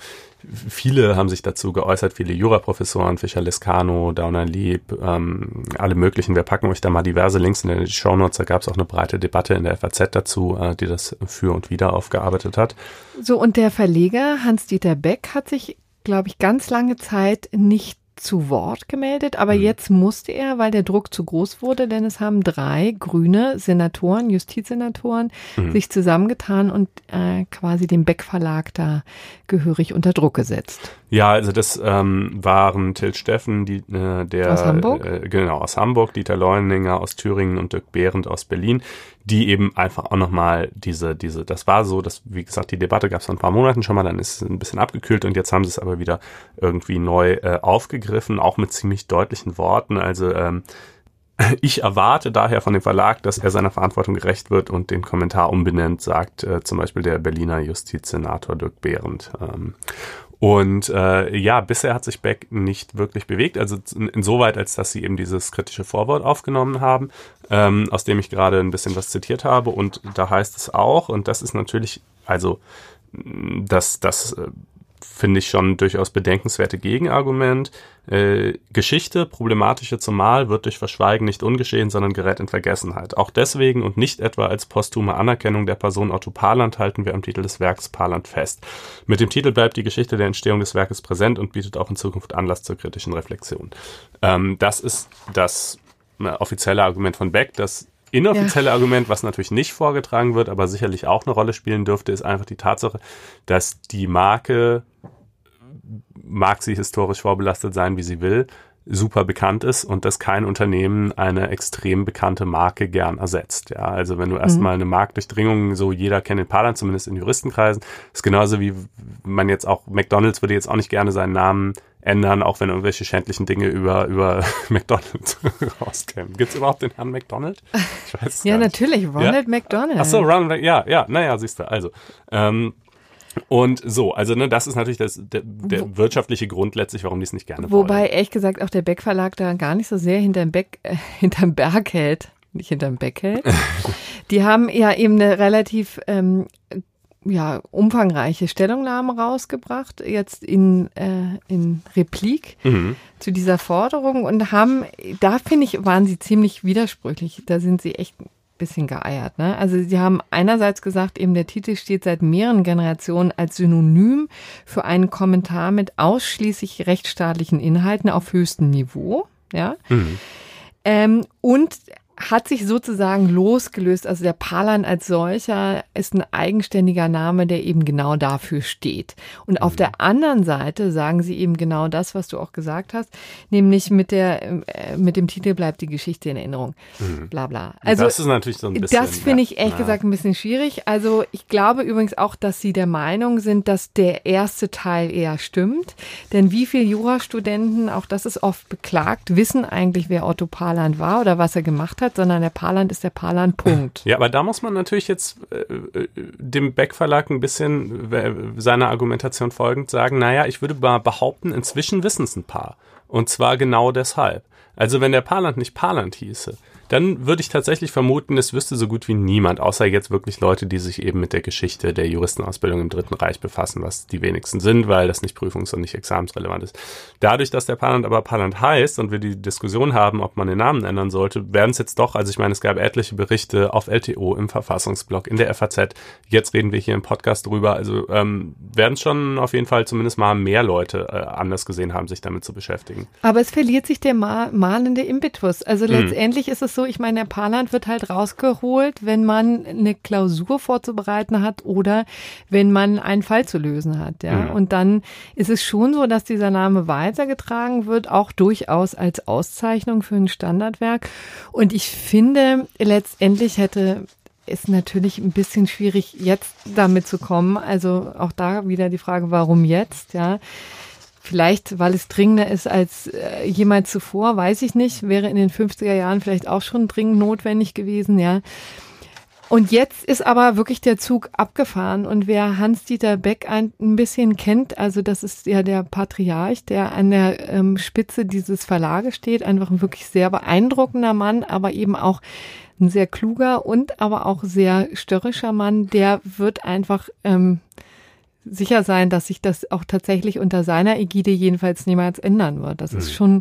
viele haben sich dazu geäußert, viele Juraprofessoren, Fischer Lescano, Dauner Lieb, ähm, alle möglichen. Wir packen euch da mal diverse Links in die Show Notes. Da gab es auch eine breite Debatte in der FAZ dazu, äh, die das für und wieder aufgearbeitet hat. So, und der Verleger Hans-Dieter Beck hat sich, glaube ich, ganz lange Zeit nicht zu Wort gemeldet, aber mhm. jetzt musste er, weil der Druck zu groß wurde, denn es haben drei grüne Senatoren, Justizsenatoren, mhm. sich zusammengetan und äh, quasi den Beck Verlag da gehörig unter Druck gesetzt. Ja, also das ähm, waren Till Steffen, die, äh, der aus Hamburg? Äh, genau aus Hamburg, Dieter Leuninger aus Thüringen und Dirk Behrendt aus Berlin, die eben einfach auch nochmal diese, diese, das war so, dass, wie gesagt, die Debatte gab es vor ein paar Monaten schon mal, dann ist es ein bisschen abgekühlt und jetzt haben sie es aber wieder irgendwie neu äh, aufgegriffen, auch mit ziemlich deutlichen Worten. Also ähm, ich erwarte daher von dem Verlag, dass er seiner Verantwortung gerecht wird und den Kommentar umbenennt, sagt äh, zum Beispiel der Berliner Justizsenator Dirk Behrendt. Ähm, und äh, ja, bisher hat sich Beck nicht wirklich bewegt, also insoweit, als dass sie eben dieses kritische Vorwort aufgenommen haben, ähm, aus dem ich gerade ein bisschen was zitiert habe. Und da heißt es auch, und das ist natürlich, also das, das äh, finde ich schon durchaus bedenkenswerte Gegenargument. Äh, Geschichte, problematische zumal, wird durch Verschweigen nicht ungeschehen, sondern gerät in Vergessenheit. Auch deswegen und nicht etwa als posthume Anerkennung der Person Otto Parland halten wir am Titel des Werks Parland fest. Mit dem Titel bleibt die Geschichte der Entstehung des Werkes präsent und bietet auch in Zukunft Anlass zur kritischen Reflexion. Ähm, das ist das äh, offizielle Argument von Beck, das inoffizielle ja. Argument, was natürlich nicht vorgetragen wird, aber sicherlich auch eine Rolle spielen dürfte, ist einfach die Tatsache, dass die Marke, mag sie historisch vorbelastet sein, wie sie will, super bekannt ist und dass kein Unternehmen eine extrem bekannte Marke gern ersetzt. Ja, also wenn du erstmal mhm. eine Marktdurchdringung, so jeder kennt den Palan, zumindest in Juristenkreisen, ist genauso wie man jetzt auch, McDonalds würde jetzt auch nicht gerne seinen Namen ändern, auch wenn irgendwelche schändlichen Dinge über, über McDonald rauskämen. Gibt es überhaupt den Herrn McDonald? Ich weiß Ja, natürlich, Ronald ja? McDonald. Ach so, Ronald, ja, ja, naja, siehst du, also. Ähm, und so, also ne, das ist natürlich das, der, der wirtschaftliche Grund letztlich, warum die es nicht gerne Wobei, wollen. Wobei, ehrlich gesagt, auch der Beck Verlag da gar nicht so sehr hinterm, Beck, äh, hinterm Berg hält, nicht hinterm Beck hält. die haben ja eben eine relativ ähm, ja, umfangreiche Stellungnahmen rausgebracht, jetzt in, äh, in Replik mhm. zu dieser Forderung und haben, da finde ich, waren sie ziemlich widersprüchlich. Da sind sie echt bisschen geeiert. Ne? Also sie haben einerseits gesagt, eben der Titel steht seit mehreren Generationen als Synonym für einen Kommentar mit ausschließlich rechtsstaatlichen Inhalten auf höchstem Niveau. Ja. Mhm. Ähm, und hat sich sozusagen losgelöst. Also der Palan als solcher ist ein eigenständiger Name, der eben genau dafür steht. Und auf der anderen Seite sagen sie eben genau das, was du auch gesagt hast, nämlich mit der äh, mit dem Titel bleibt die Geschichte in Erinnerung. Mhm. Bla bla. Also das ist natürlich so ein bisschen. Das finde ich ehrlich ja. gesagt ein bisschen schwierig. Also ich glaube übrigens auch, dass sie der Meinung sind, dass der erste Teil eher stimmt. Denn wie viele Jurastudenten, auch das ist oft beklagt, wissen eigentlich, wer Otto Palan war oder was er gemacht hat hat, sondern der Paarland ist der Paarland, Punkt. Ja, aber da muss man natürlich jetzt äh, äh, dem Beck Verlag ein bisschen äh, seiner Argumentation folgend sagen, naja, ich würde mal behaupten, inzwischen wissen es ein paar. Und zwar genau deshalb. Also wenn der Paarland nicht Paarland hieße, dann würde ich tatsächlich vermuten, es wüsste so gut wie niemand, außer jetzt wirklich Leute, die sich eben mit der Geschichte der Juristenausbildung im Dritten Reich befassen, was die wenigsten sind, weil das nicht prüfungs- und nicht examensrelevant ist. Dadurch, dass der Parland aber Parland heißt und wir die Diskussion haben, ob man den Namen ändern sollte, werden es jetzt doch, also ich meine, es gab etliche Berichte auf LTO, im Verfassungsblog, in der FAZ, jetzt reden wir hier im Podcast drüber, also ähm, werden schon auf jeden Fall zumindest mal mehr Leute äh, anders gesehen haben, sich damit zu beschäftigen. Aber es verliert sich der ma mahnende Impetus. Also mhm. letztendlich ist es so, ich meine, der Paarland wird halt rausgeholt, wenn man eine Klausur vorzubereiten hat oder wenn man einen Fall zu lösen hat. Ja. Mhm. Und dann ist es schon so, dass dieser Name weitergetragen wird, auch durchaus als Auszeichnung für ein Standardwerk. Und ich finde, letztendlich hätte ist natürlich ein bisschen schwierig, jetzt damit zu kommen. Also auch da wieder die Frage, warum jetzt, ja. Vielleicht, weil es dringender ist als äh, jemals zuvor, weiß ich nicht. Wäre in den 50er Jahren vielleicht auch schon dringend notwendig gewesen, ja. Und jetzt ist aber wirklich der Zug abgefahren. Und wer Hans-Dieter Beck ein, ein, bisschen kennt, also das ist ja der Patriarch, der an der ähm, Spitze dieses Verlages steht, einfach ein wirklich sehr beeindruckender Mann, aber eben auch ein sehr kluger und aber auch sehr störrischer Mann, der wird einfach ähm, sicher sein, dass sich das auch tatsächlich unter seiner Ägide jedenfalls niemals ändern wird. Das ist mhm. schon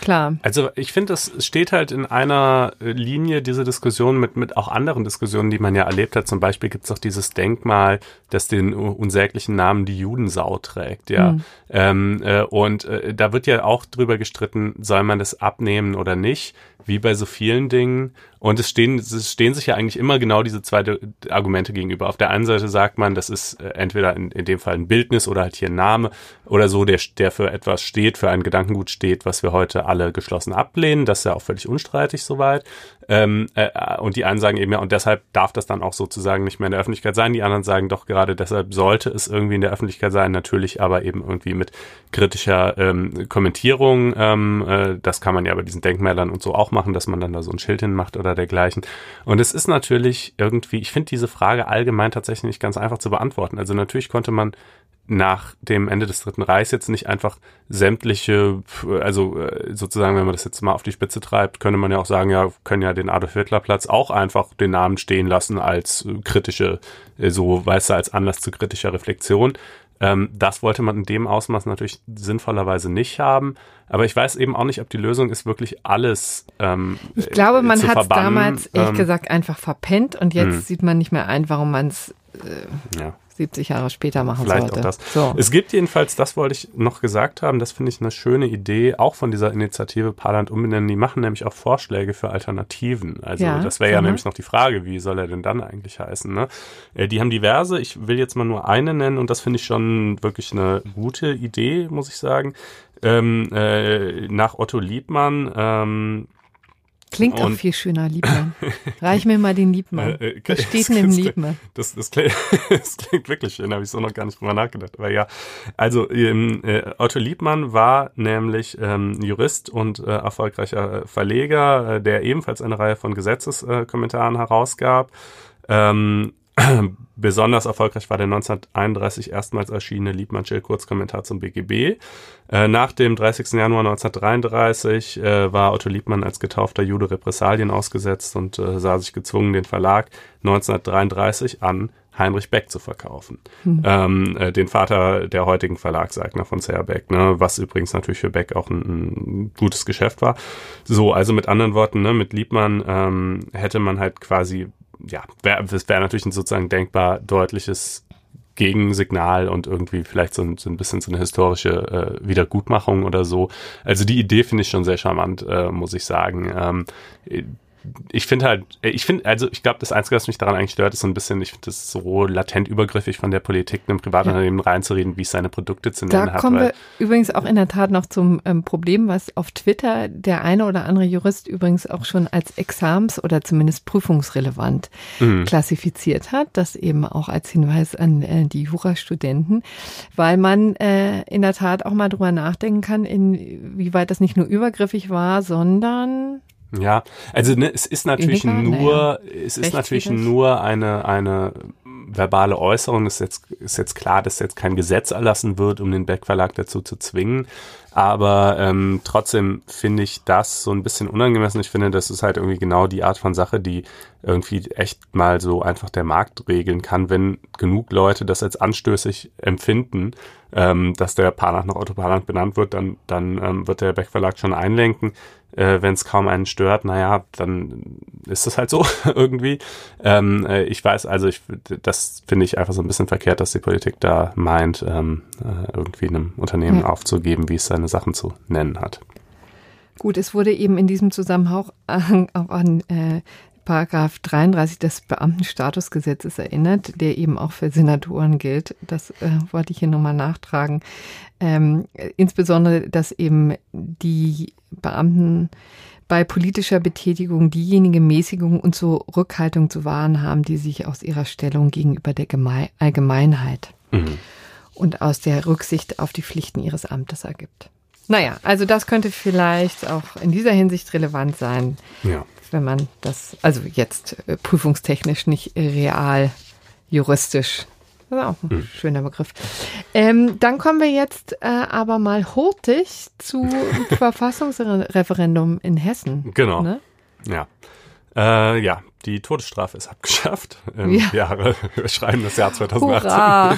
Klar. Also ich finde, es steht halt in einer Linie, diese Diskussion mit, mit auch anderen Diskussionen, die man ja erlebt hat. Zum Beispiel gibt es auch dieses Denkmal, das den unsäglichen Namen die Judensau trägt, ja. Mhm. Ähm, äh, und äh, da wird ja auch drüber gestritten, soll man das abnehmen oder nicht wie bei so vielen Dingen. Und es stehen, es stehen sich ja eigentlich immer genau diese zwei Argumente gegenüber. Auf der einen Seite sagt man, das ist äh, entweder in, in dem Fall ein Bildnis oder halt hier ein Name oder so, der, der für etwas steht, für ein Gedankengut steht, was wir heute alle geschlossen ablehnen. Das ist ja auch völlig unstreitig soweit. Ähm, äh, und die einen sagen eben ja, und deshalb darf das dann auch sozusagen nicht mehr in der Öffentlichkeit sein. Die anderen sagen doch gerade deshalb sollte es irgendwie in der Öffentlichkeit sein, natürlich aber eben irgendwie mit kritischer ähm, Kommentierung. Ähm, äh, das kann man ja bei diesen Denkmälern und so auch machen, dass man dann da so ein Schild hinmacht oder dergleichen. Und es ist natürlich irgendwie, ich finde diese Frage allgemein tatsächlich nicht ganz einfach zu beantworten. Also natürlich konnte man nach dem Ende des Dritten Reichs jetzt nicht einfach sämtliche, also äh, sozusagen, wenn man das jetzt mal auf die Spitze treibt, könnte man ja auch sagen, ja, können ja den Adolf Hitler Platz auch einfach den Namen stehen lassen als kritische, äh, so weißt du, als Anlass zu kritischer Reflexion. Ähm, das wollte man in dem Ausmaß natürlich sinnvollerweise nicht haben. Aber ich weiß eben auch nicht, ob die Lösung ist, wirklich alles. Ähm, ich glaube, man hat es damals, ehrlich ähm, gesagt, einfach verpennt und jetzt mh. sieht man nicht mehr ein, warum man es äh, ja. 70 Jahre später machen Vielleicht sollte. Auch das. So. Es gibt jedenfalls, das wollte ich noch gesagt haben, das finde ich eine schöne Idee, auch von dieser Initiative Parland umbenennen. Die machen nämlich auch Vorschläge für Alternativen. Also ja, das wäre ja nämlich noch die Frage, wie soll er denn dann eigentlich heißen? Ne? Äh, die haben diverse, ich will jetzt mal nur eine nennen und das finde ich schon wirklich eine gute Idee, muss ich sagen. Ähm, äh, nach Otto Liebmann ähm, Klingt und, auch viel schöner, Liebmann. Reich mir mal den Liebmann. Äh, äh, Was steht denn im Liebmann? Das, das, klingt, das klingt wirklich schön, habe ich so noch gar nicht drüber nachgedacht. Aber ja, also ähm, äh, Otto Liebmann war nämlich ähm, Jurist und äh, erfolgreicher Verleger, äh, der ebenfalls eine Reihe von Gesetzeskommentaren herausgab. Ähm, Besonders erfolgreich war der 1931 erstmals erschienene Liebmann-Schill-Kurzkommentar zum BGB. Äh, nach dem 30. Januar 1933 äh, war Otto Liebmann als getaufter Jude Repressalien ausgesetzt und äh, sah sich gezwungen, den Verlag 1933 an Heinrich Beck zu verkaufen. Mhm. Ähm, äh, den Vater der heutigen Verlagseigner von Serra Beck, ne, was übrigens natürlich für Beck auch ein, ein, gutes Geschäft war. So, also mit anderen Worten, ne, mit Liebmann ähm, hätte man halt quasi ja, wäre wär natürlich ein sozusagen denkbar deutliches Gegensignal und irgendwie vielleicht so ein, so ein bisschen so eine historische äh, Wiedergutmachung oder so. Also die Idee finde ich schon sehr charmant, äh, muss ich sagen. Ähm, ich finde halt, äh, ich finde, also ich glaube, das Einzige, was mich daran eigentlich stört, ist so ein bisschen, ich finde das so latent übergriffig von der Politik, einem Privatunternehmen reinzureden, wie es seine Produkte zu nennen da hat. Da kommen wir übrigens auch in der Tat noch zum ähm, Problem, was auf Twitter der eine oder andere Jurist übrigens auch schon als Exams- oder zumindest prüfungsrelevant mhm. klassifiziert hat, das eben auch als Hinweis an äh, die Jurastudenten, weil man äh, in der Tat auch mal drüber nachdenken kann, inwieweit das nicht nur übergriffig war, sondern ja, also ne, es ist natürlich nur, naja. es ist natürlich nur eine eine verbale Äußerung. Es ist jetzt ist jetzt klar, dass jetzt kein Gesetz erlassen wird, um den Beck Verlag dazu zu zwingen. Aber ähm, trotzdem finde ich das so ein bisschen unangemessen. Ich finde, das ist halt irgendwie genau die Art von Sache, die irgendwie echt mal so einfach der Markt regeln kann, wenn genug Leute das als anstößig empfinden, ähm, dass der Parnach nach Otto Parnach benannt wird, dann, dann ähm, wird der Beck Verlag schon einlenken äh, wenn es kaum einen stört, naja, dann ist es halt so irgendwie. Ähm, äh, ich weiß, also ich, das finde ich einfach so ein bisschen verkehrt, dass die Politik da meint, ähm, äh, irgendwie einem Unternehmen ja. aufzugeben, wie es seine Sachen zu nennen hat. Gut, es wurde eben in diesem Zusammenhang auch an äh, Paragraph 33 des Beamtenstatusgesetzes erinnert, der eben auch für Senatoren gilt. Das äh, wollte ich hier nochmal nachtragen. Ähm, insbesondere, dass eben die Beamten bei politischer Betätigung diejenige Mäßigung und Zurückhaltung zu wahren haben, die sich aus ihrer Stellung gegenüber der Geme Allgemeinheit mhm. und aus der Rücksicht auf die Pflichten ihres Amtes ergibt. Naja, also das könnte vielleicht auch in dieser Hinsicht relevant sein. Ja wenn man das, also jetzt äh, prüfungstechnisch nicht real juristisch. Das ist auch ein mhm. schöner Begriff. Ähm, dann kommen wir jetzt äh, aber mal hurtig zu Verfassungsreferendum in Hessen. Genau. Ne? Ja. Äh, ja, die Todesstrafe ist abgeschafft. Ähm, Ja. Jahre, wir schreiben das Jahr 2018. Hurra!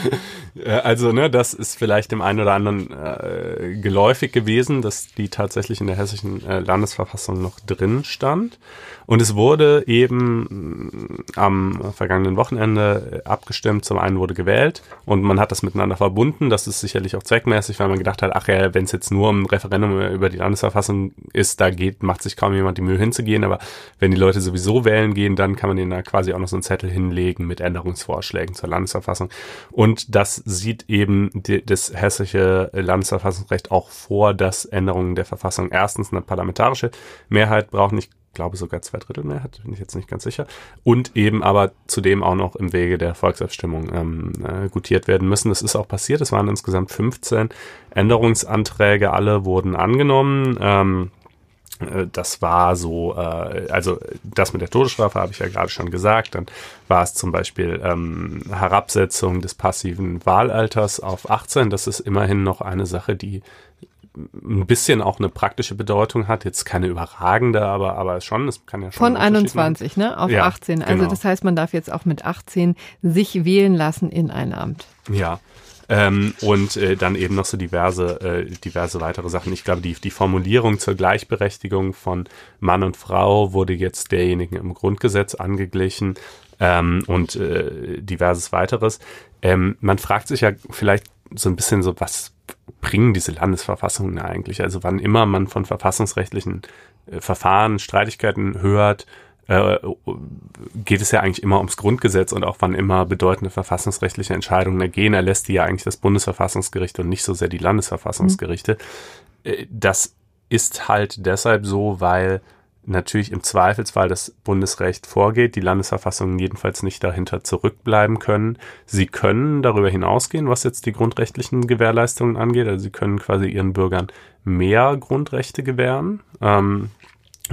Äh, Also, ne, das ist vielleicht dem einen oder anderen äh, geläufig gewesen, dass die tatsächlich in der hessischen äh, Landesverfassung noch drin stand. Und es wurde eben mh, am vergangenen Wochenende äh, abgestimmt. Zum einen wurde gewählt und man hat das miteinander verbunden. Das ist sicherlich auch zweckmäßig, weil man gedacht hat, ach ja, wenn es jetzt nur ein Referendum über die Landesverfassung ist, da geht, macht sich kaum jemand die Mühe hinzugehen. Aber wenn die Leute sowieso wählen gehen, dann kann man denen da quasi auch noch so einen Zettel hinlegen mit Änderungsvorschlägen zur Landesverfassung. Und das sieht eben die, das hessische Landesverfassungsrecht auch vor, dass Änderungen der Verfassung erstens eine parlamentarische Mehrheit brauchen. Ich glaube sogar zwei Drittel Mehrheit, bin ich jetzt nicht ganz sicher. Und eben aber zudem auch noch im Wege der Volksabstimmung ähm, äh, gutiert werden müssen. Das ist auch passiert. Es waren insgesamt 15 Änderungsanträge. Alle wurden angenommen. Ähm, äh, das war so, äh, also das mit der Todesstrafe habe ich ja gerade schon gesagt. Dann war es zum Beispiel ähm, Herabsetzung des passiven Wahlalters auf 18. Das ist immerhin noch eine Sache, die ein bisschen auch eine praktische Bedeutung hat. Jetzt keine überragende, aber, aber schon, es kann ja schon. Von einen Unterschied machen. 21, ne? Auf Ja, 18. Also genau. das heißt, man darf jetzt auch mit 18 sich wählen lassen in ein Amt. Ja. Ähm, und äh, dann eben noch so diverse, äh, diverse weitere Sachen. Ich glaube, die, die Formulierung zur Gleichberechtigung von Mann und Frau wurde jetzt derjenigen im Grundgesetz angeglichen ähm, und äh, diverses weiteres. Ähm, man fragt sich ja vielleicht so ein bisschen so, was bringen diese Landesverfassungen eigentlich? Also wann immer man von verfassungsrechtlichen äh, Verfahren, Streitigkeiten hört, äh, geht es ja eigentlich immer ums Grundgesetz und auch wann immer bedeutende verfassungsrechtliche Entscheidungen ergehen, erlässt die ja eigentlich das Bundesverfassungsgericht und nicht so sehr die Landesverfassungsgerichte. Äh, Das ist halt deshalb so, weil natürlich im Zweifelsfall das Bundesrecht vorgeht, die Landesverfassungen jedenfalls nicht dahinter zurückbleiben können. Sie können darüber hinausgehen, was jetzt die grundrechtlichen Gewährleistungen angeht. Also sie können quasi ihren Bürgern mehr Grundrechte gewähren. Ähm,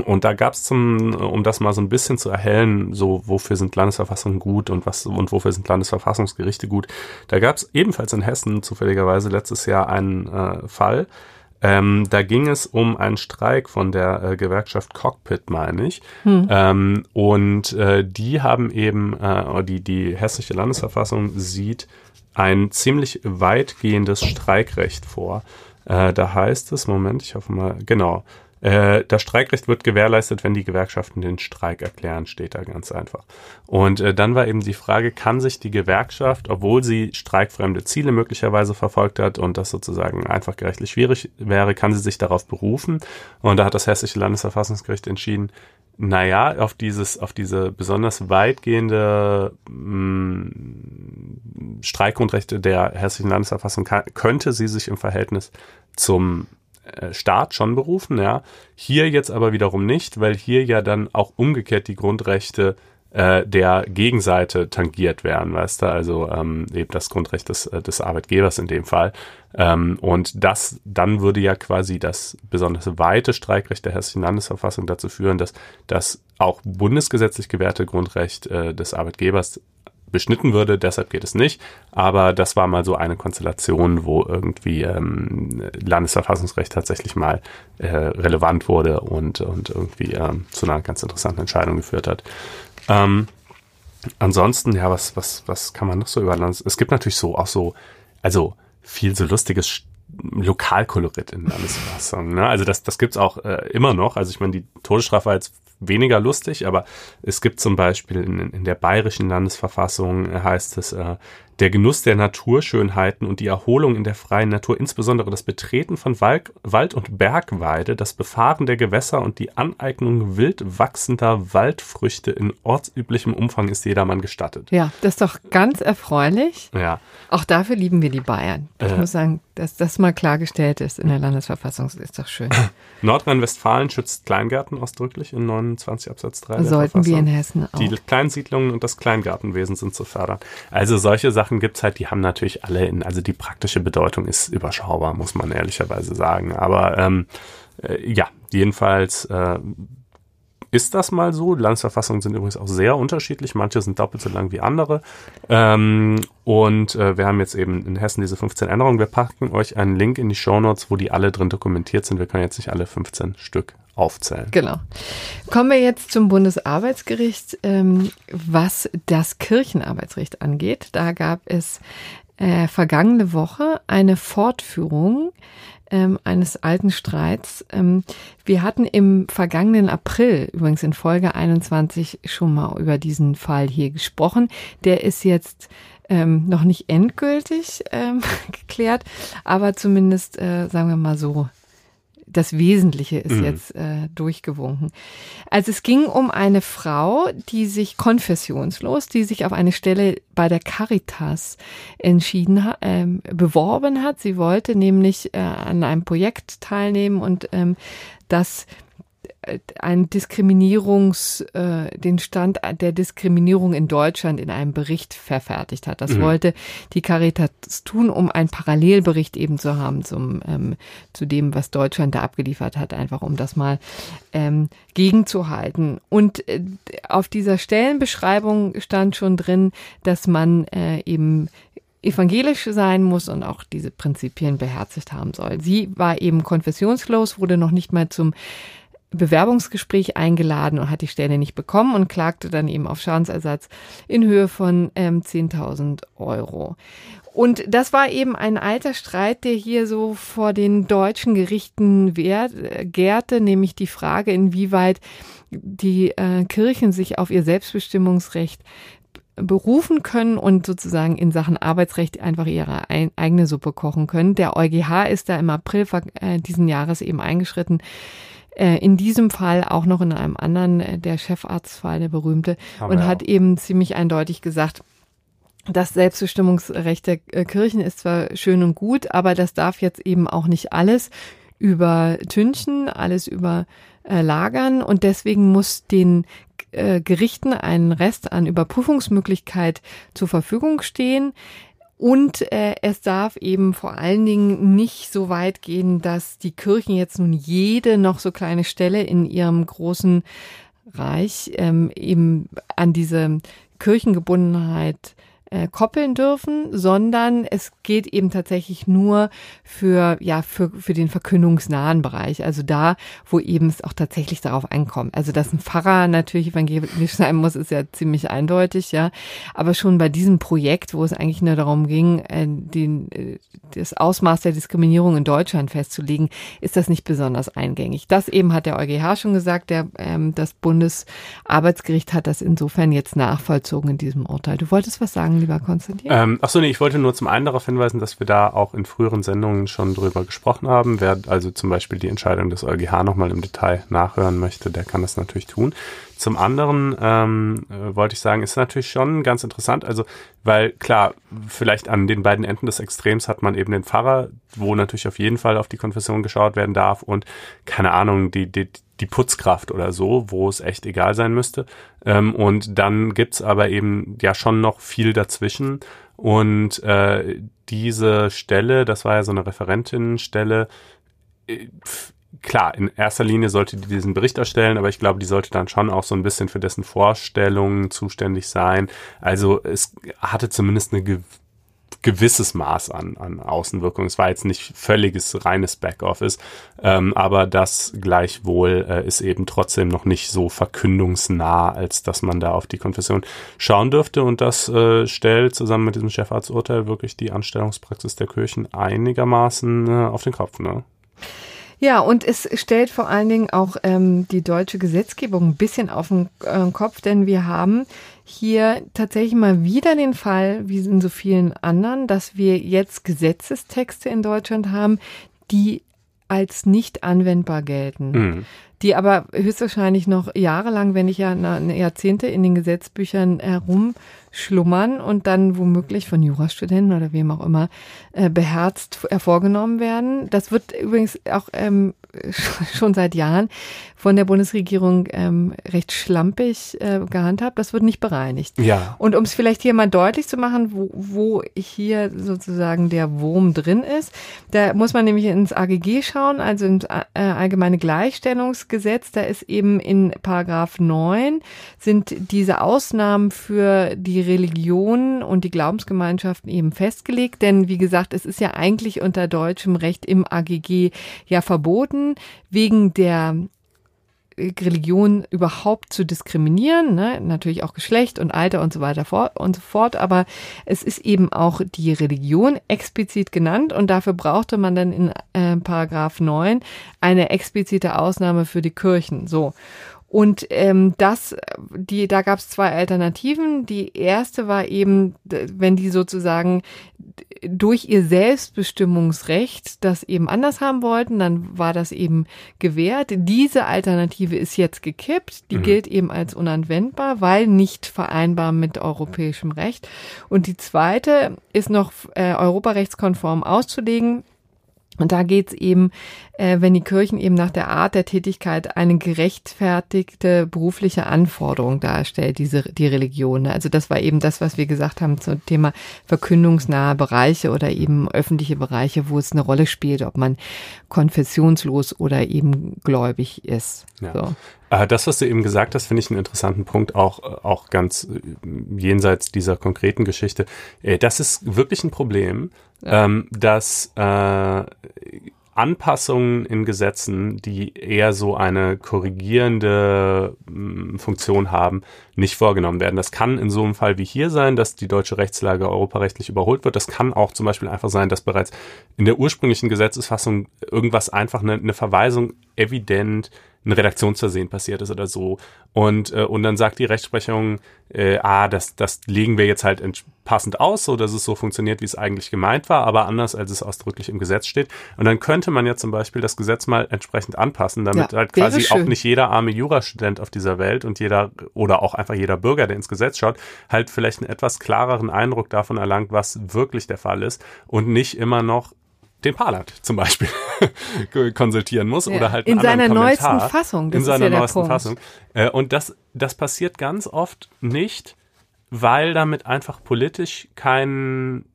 und da gab es zum, um das mal so ein bisschen zu erhellen, so wofür sind Landesverfassungen gut und was und wofür sind Landesverfassungsgerichte gut. Da gab es ebenfalls in Hessen zufälligerweise letztes Jahr einen äh, Fall. Ähm, da ging es um einen Streik von der äh, Gewerkschaft Cockpit, meine ich. Ähm, und äh, die haben eben, äh, die, die hessische Landesverfassung sieht ein ziemlich weitgehendes Streikrecht vor. Äh, da heißt es, Moment, ich hoffe mal, genau. Äh, das Streikrecht wird gewährleistet, wenn die Gewerkschaften den Streik erklären, steht da ganz einfach. Und äh, dann war eben die Frage, kann sich die Gewerkschaft, obwohl sie streikfremde Ziele möglicherweise verfolgt hat und das sozusagen einfach gerechtlich schwierig wäre, kann sie sich darauf berufen? Und da hat das Hessische Landesverfassungsgericht entschieden, naja, auf dieses, auf diese besonders weitgehende mh, Streikgrundrechte der hessischen Landesverfassung kann, könnte sie sich im Verhältnis zum Staat schon berufen, ja. Hier jetzt aber wiederum nicht, weil hier ja dann auch umgekehrt die Grundrechte äh, der Gegenseite tangiert werden, weißt du, also ähm, eben das Grundrecht des, äh, des Arbeitgebers in dem Fall. Ähm, und das, dann würde ja quasi das besonders weite Streikrecht der hessischen Landesverfassung dazu führen, dass das auch bundesgesetzlich gewährte Grundrecht äh, des Arbeitgebers beschnitten würde, deshalb geht es nicht. Aber das war mal so eine Konstellation, wo irgendwie ähm, Landesverfassungsrecht tatsächlich mal äh, relevant wurde und, und irgendwie ähm, zu einer ganz interessanten Entscheidung geführt hat. Ähm, ansonsten, ja, was, was, was kann man noch so über Landes... Es gibt natürlich so auch so, also viel so lustiges Lokalkolorit in Landesverfassung. Ne? Also das, das gibt's auch äh, immer noch. Also ich meine, die Todesstrafe war jetzt weniger lustig, aber es gibt zum Beispiel in, in der bayerischen Landesverfassung äh, heißt es, äh, der Genuss der Naturschönheiten und die Erholung in der freien Natur, insbesondere das Betreten von Wald, Wald und Bergweide, das Befahren der Gewässer und die Aneignung wild wachsender Waldfrüchte in ortsüblichem Umfang ist jedermann gestattet. Ja, das ist doch ganz erfreulich. Ja, Auch dafür lieben wir die Bayern. Ich Äh. muss sagen, dass das mal klargestellt ist in der Landesverfassung, ist doch schön. Nordrhein-Westfalen schützt Kleingärten ausdrücklich in 29 Absatz 3 der Sollten wir in. Hessen auch. Die Kleinsiedlungen und das Kleingartenwesen sind zu fördern. Also solche Sachen gibt's halt, die haben natürlich alle in, also die praktische Bedeutung ist überschaubar, muss man ehrlicherweise sagen. Aber ähm, äh, ja, jedenfalls äh, ist das mal so. Landesverfassungen sind übrigens auch sehr unterschiedlich. Manche sind doppelt so lang wie andere. Ähm, und äh, wir haben jetzt eben in Hessen diese 15 Änderungen. Wir packen euch einen Link in die Show Notes, wo die alle drin dokumentiert sind. Wir können jetzt nicht alle 15 Stück aufzählen. Genau. Kommen wir jetzt zum Bundesarbeitsgericht, ähm, was das Kirchenarbeitsrecht angeht. Da gab es äh, vergangene Woche eine Fortführung ähm, eines alten Streits. Ähm, wir hatten im vergangenen April, übrigens in Folge 21, schon mal über diesen Fall hier gesprochen. Der ist jetzt ähm, noch nicht endgültig ähm, geklärt, aber zumindest, äh, sagen wir mal so, das Wesentliche ist mhm. jetzt äh, durchgewunken. Also es ging um eine Frau, die sich konfessionslos, die sich auf eine Stelle bei der Caritas entschieden ähm, beworben hat. Sie wollte nämlich äh, an einem Projekt teilnehmen und ähm, das ein Diskriminierungs, äh, den Stand der Diskriminierung in Deutschland in einem Bericht verfertigt hat. Das mhm. wollte die Caritas tun, um einen Parallelbericht eben zu haben zum, ähm, zu dem, was Deutschland da abgeliefert hat, einfach um das mal ähm, gegenzuhalten. Und äh, auf dieser Stellenbeschreibung stand schon drin, dass man äh, eben evangelisch sein muss und auch diese Prinzipien beherzigt haben soll. Sie war eben konfessionslos, wurde noch nicht mal zum Bewerbungsgespräch eingeladen und hat die Stelle nicht bekommen und klagte dann eben auf Schadensersatz in Höhe von ähm, 10.000 Euro. Und das war eben ein alter Streit, der hier so vor den deutschen Gerichten wehrt, äh, gärte, nämlich die Frage, inwieweit die äh, Kirchen sich auf ihr Selbstbestimmungsrecht berufen können und sozusagen in Sachen Arbeitsrecht einfach ihre ein, eigene Suppe kochen können. Der EuGH ist da im April äh, diesen Jahres eben eingeschritten in diesem Fall auch noch in einem anderen, äh, der Chefarztfall, der berühmte, Haben und hat eben ziemlich eindeutig gesagt, das Selbstbestimmungsrecht der äh, Kirchen ist zwar schön und gut, aber das darf jetzt eben auch nicht alles übertünchen, alles überlagern und deswegen muss den Gerichten ein Rest an Überprüfungsmöglichkeit zur Verfügung stehen. Und äh, es darf eben vor allen Dingen nicht so weit gehen, dass die Kirchen jetzt nun jede noch so kleine Stelle in ihrem großen Reich ähm, eben an diese Kirchengebundenheit äh, koppeln dürfen, sondern es geht eben tatsächlich nur für, ja, für, für den verkündungsnahen Bereich. Also da, wo eben es auch tatsächlich darauf ankommt. Also, dass ein Pfarrer natürlich evangelisch sein muss, ist ja ziemlich eindeutig, ja. Aber schon bei diesem Projekt, wo es eigentlich nur darum ging, äh, den, äh, das Ausmaß der Diskriminierung in Deutschland festzulegen, ist das nicht besonders eingängig. Das eben hat der EuGH schon gesagt, der, ähm, das Bundesarbeitsgericht hat das insofern jetzt nachvollzogen in diesem Urteil. Du wolltest was sagen, lieber Konstantin? Ähm, achso, nee, ich wollte nur zum einen darauf hinweisen, dass wir da auch in früheren Sendungen schon drüber gesprochen haben. Wer also zum Beispiel die Entscheidung des EuGH nochmal im Detail nachhören möchte, der kann das natürlich tun. Zum anderen ähm, äh, wollte ich sagen, ist natürlich schon ganz interessant, also weil klar, vielleicht an den beiden Enden des Extrems hat man eben den Pfarrer, wo natürlich auf jeden Fall auf die Konfession geschaut werden darf und keine Ahnung, die, die, die Putzkraft oder so, wo es echt egal sein müsste. Ähm, und dann gibt's aber eben ja schon noch viel dazwischen. Und äh, diese Stelle, das war ja so eine Referentinnenstelle, äh, klar, in erster Linie sollte die diesen Bericht erstellen, aber ich glaube, die sollte dann schon auch so ein bisschen für dessen Vorstellungen zuständig sein. Also es hatte zumindest eine gewisses Maß an, an Außenwirkung. Es war jetzt nicht völliges reines Backoffice, ähm, aber das gleichwohl äh, ist eben trotzdem noch nicht so verkündungsnah, als dass man da auf die Konfession schauen dürfte. Und das äh, stellt zusammen mit diesem Chefarzturteil wirklich die Anstellungspraxis der Kirchen einigermaßen äh, auf den Kopf. Ne? Ja, und es stellt vor allen Dingen auch ähm, die deutsche Gesetzgebung ein bisschen auf den äh, Kopf, denn wir haben hier tatsächlich mal wieder den Fall, wie in so vielen anderen, dass wir jetzt Gesetzestexte in Deutschland haben, die als nicht anwendbar gelten. Mhm. Die aber höchstwahrscheinlich noch jahrelang, wenn nicht ja Jahrzehnte in den Gesetzbüchern herumschlummern und dann womöglich von Jurastudenten oder wem auch immer äh, beherzt hervorgenommen werden. Das wird übrigens auch ähm, schon seit Jahren von der Bundesregierung ähm, recht schlampig äh, gehandhabt. Das wird nicht bereinigt. Ja. Und um es vielleicht hier mal deutlich zu machen, wo, wo hier sozusagen der Wurm drin ist, da muss man nämlich ins AGG schauen, also ins äh, Allgemeine Gleichstellungsgesetz. Da ist eben in Paragraph 9 sind diese Ausnahmen für die Religionen und die Glaubensgemeinschaften eben festgelegt. Denn wie gesagt, es ist ja eigentlich unter deutschem Recht im AGG ja verboten, wegen der Religion überhaupt zu diskriminieren, ne? natürlich auch Geschlecht und Alter und so weiter und so fort, aber es ist eben auch die Religion explizit genannt und dafür brauchte man dann in äh, Paragraph 9 eine explizite Ausnahme für die Kirchen. So. Und ähm, das, die, da gab es zwei Alternativen. Die erste war eben, wenn die sozusagen durch ihr Selbstbestimmungsrecht das eben anders haben wollten, dann war das eben gewährt. Diese Alternative ist jetzt gekippt. Die mhm. gilt eben als unanwendbar, weil nicht vereinbar mit europäischem Recht. Und die zweite ist noch äh, europarechtskonform auszulegen. Und da geht's eben, äh, wenn die Kirchen eben nach der Art der Tätigkeit eine gerechtfertigte berufliche Anforderung darstellt, diese die Religion. Ne? Also das war eben das, was wir gesagt haben zum Thema verkündungsnahe Bereiche oder eben öffentliche Bereiche, wo es eine Rolle spielt, ob man konfessionslos oder eben gläubig ist. Ja. So. Äh, das, was du eben gesagt hast, finde ich einen interessanten Punkt, auch, auch ganz äh, jenseits dieser konkreten Geschichte. Äh, das ist wirklich ein Problem, ja. ähm, dass äh, Anpassungen in Gesetzen, die eher so eine korrigierende mh, Funktion haben, nicht vorgenommen werden. Das kann in so einem Fall wie hier sein, dass die deutsche Rechtslage europarechtlich überholt wird. Das kann auch zum Beispiel einfach sein, dass bereits in der ursprünglichen Gesetzesfassung irgendwas einfach eine, eine Verweisung evident ein Redaktionsversehen passiert ist oder so. Und, äh, und dann sagt die Rechtsprechung, äh, ah, das, das legen wir jetzt halt passend aus, so dass es so funktioniert, wie es eigentlich gemeint war, aber anders, als es ausdrücklich im Gesetz steht. Und dann könnte man ja zum Beispiel das Gesetz mal entsprechend anpassen, damit ja, halt quasi auch nicht jeder arme Jurastudent auf dieser Welt und jeder oder auch einfach jeder Bürger, der ins Gesetz schaut, halt vielleicht einen etwas klareren Eindruck davon erlangt, was wirklich der Fall ist und nicht immer noch den Palat zum Beispiel konsultieren muss ja. oder halt in seiner Kommentar, neuesten Fassung. Das in seiner ja neuesten. Fassung. Äh, und das, das passiert ganz oft nicht, weil damit einfach politisch kein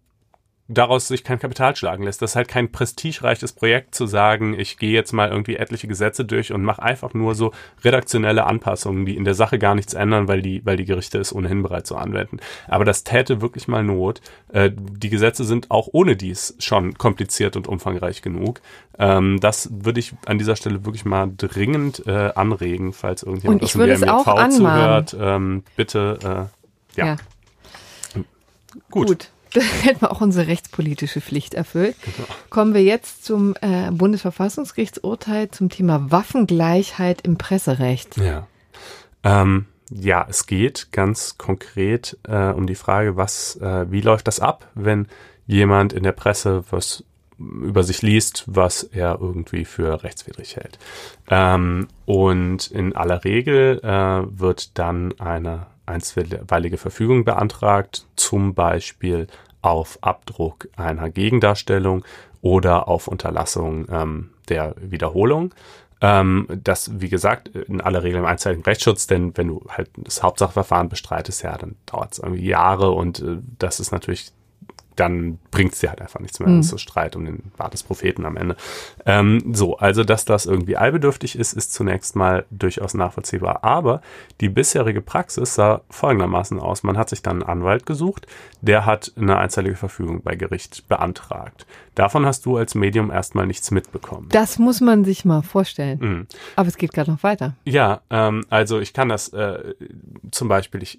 daraus sich kein Kapital schlagen lässt. Das ist halt kein prestigereiches Projekt zu sagen, ich gehe jetzt mal irgendwie etliche Gesetze durch und mache einfach nur so redaktionelle Anpassungen, die in der Sache gar nichts ändern, weil die, weil die Gerichte es ohnehin bereits so anwenden. Aber das täte wirklich mal Not. Äh, die Gesetze sind auch ohne dies schon kompliziert und umfangreich genug. Ähm, das würde ich an dieser Stelle wirklich mal dringend äh, anregen, falls irgendjemand aus dem BMWV zuhört. Ähm, bitte, äh, ja. ja. Gut. Gut. Da hätten wir auch unsere rechtspolitische Pflicht erfüllt. Genau. Kommen wir jetzt zum äh, Bundesverfassungsgerichtsurteil zum Thema Waffengleichheit im Presserecht. Ja. Ähm, ja, es geht ganz konkret äh, um die Frage, was, äh, wie läuft das ab, wenn jemand in der Presse was über sich liest, was er irgendwie für rechtswidrig hält. Ähm, und in aller Regel äh, wird dann eine einstweilige Verfügung beantragt, zum Beispiel auf Abdruck einer Gegendarstellung oder auf Unterlassung ähm, der Wiederholung. Ähm, das, wie gesagt, in aller Regel im einzeitigen Rechtsschutz, denn wenn du halt das Hauptsachverfahren bestreitest, ja, dann dauert es irgendwie Jahre und äh, das ist natürlich dann bringt es dir halt einfach nichts mehr. Mhm. Das ist Streit um den Bart des Propheten am Ende. Ähm, so, also dass das irgendwie allbedürftig ist, ist zunächst mal durchaus nachvollziehbar. Aber die bisherige Praxis sah folgendermaßen aus. Man hat sich dann einen Anwalt gesucht, der hat eine einstweilige Verfügung bei Gericht beantragt. Davon hast du als Medium erstmal nichts mitbekommen. Das muss man sich mal vorstellen. Mhm. Aber es geht gerade noch weiter. Ja, ähm, also ich kann das äh, zum Beispiel, ich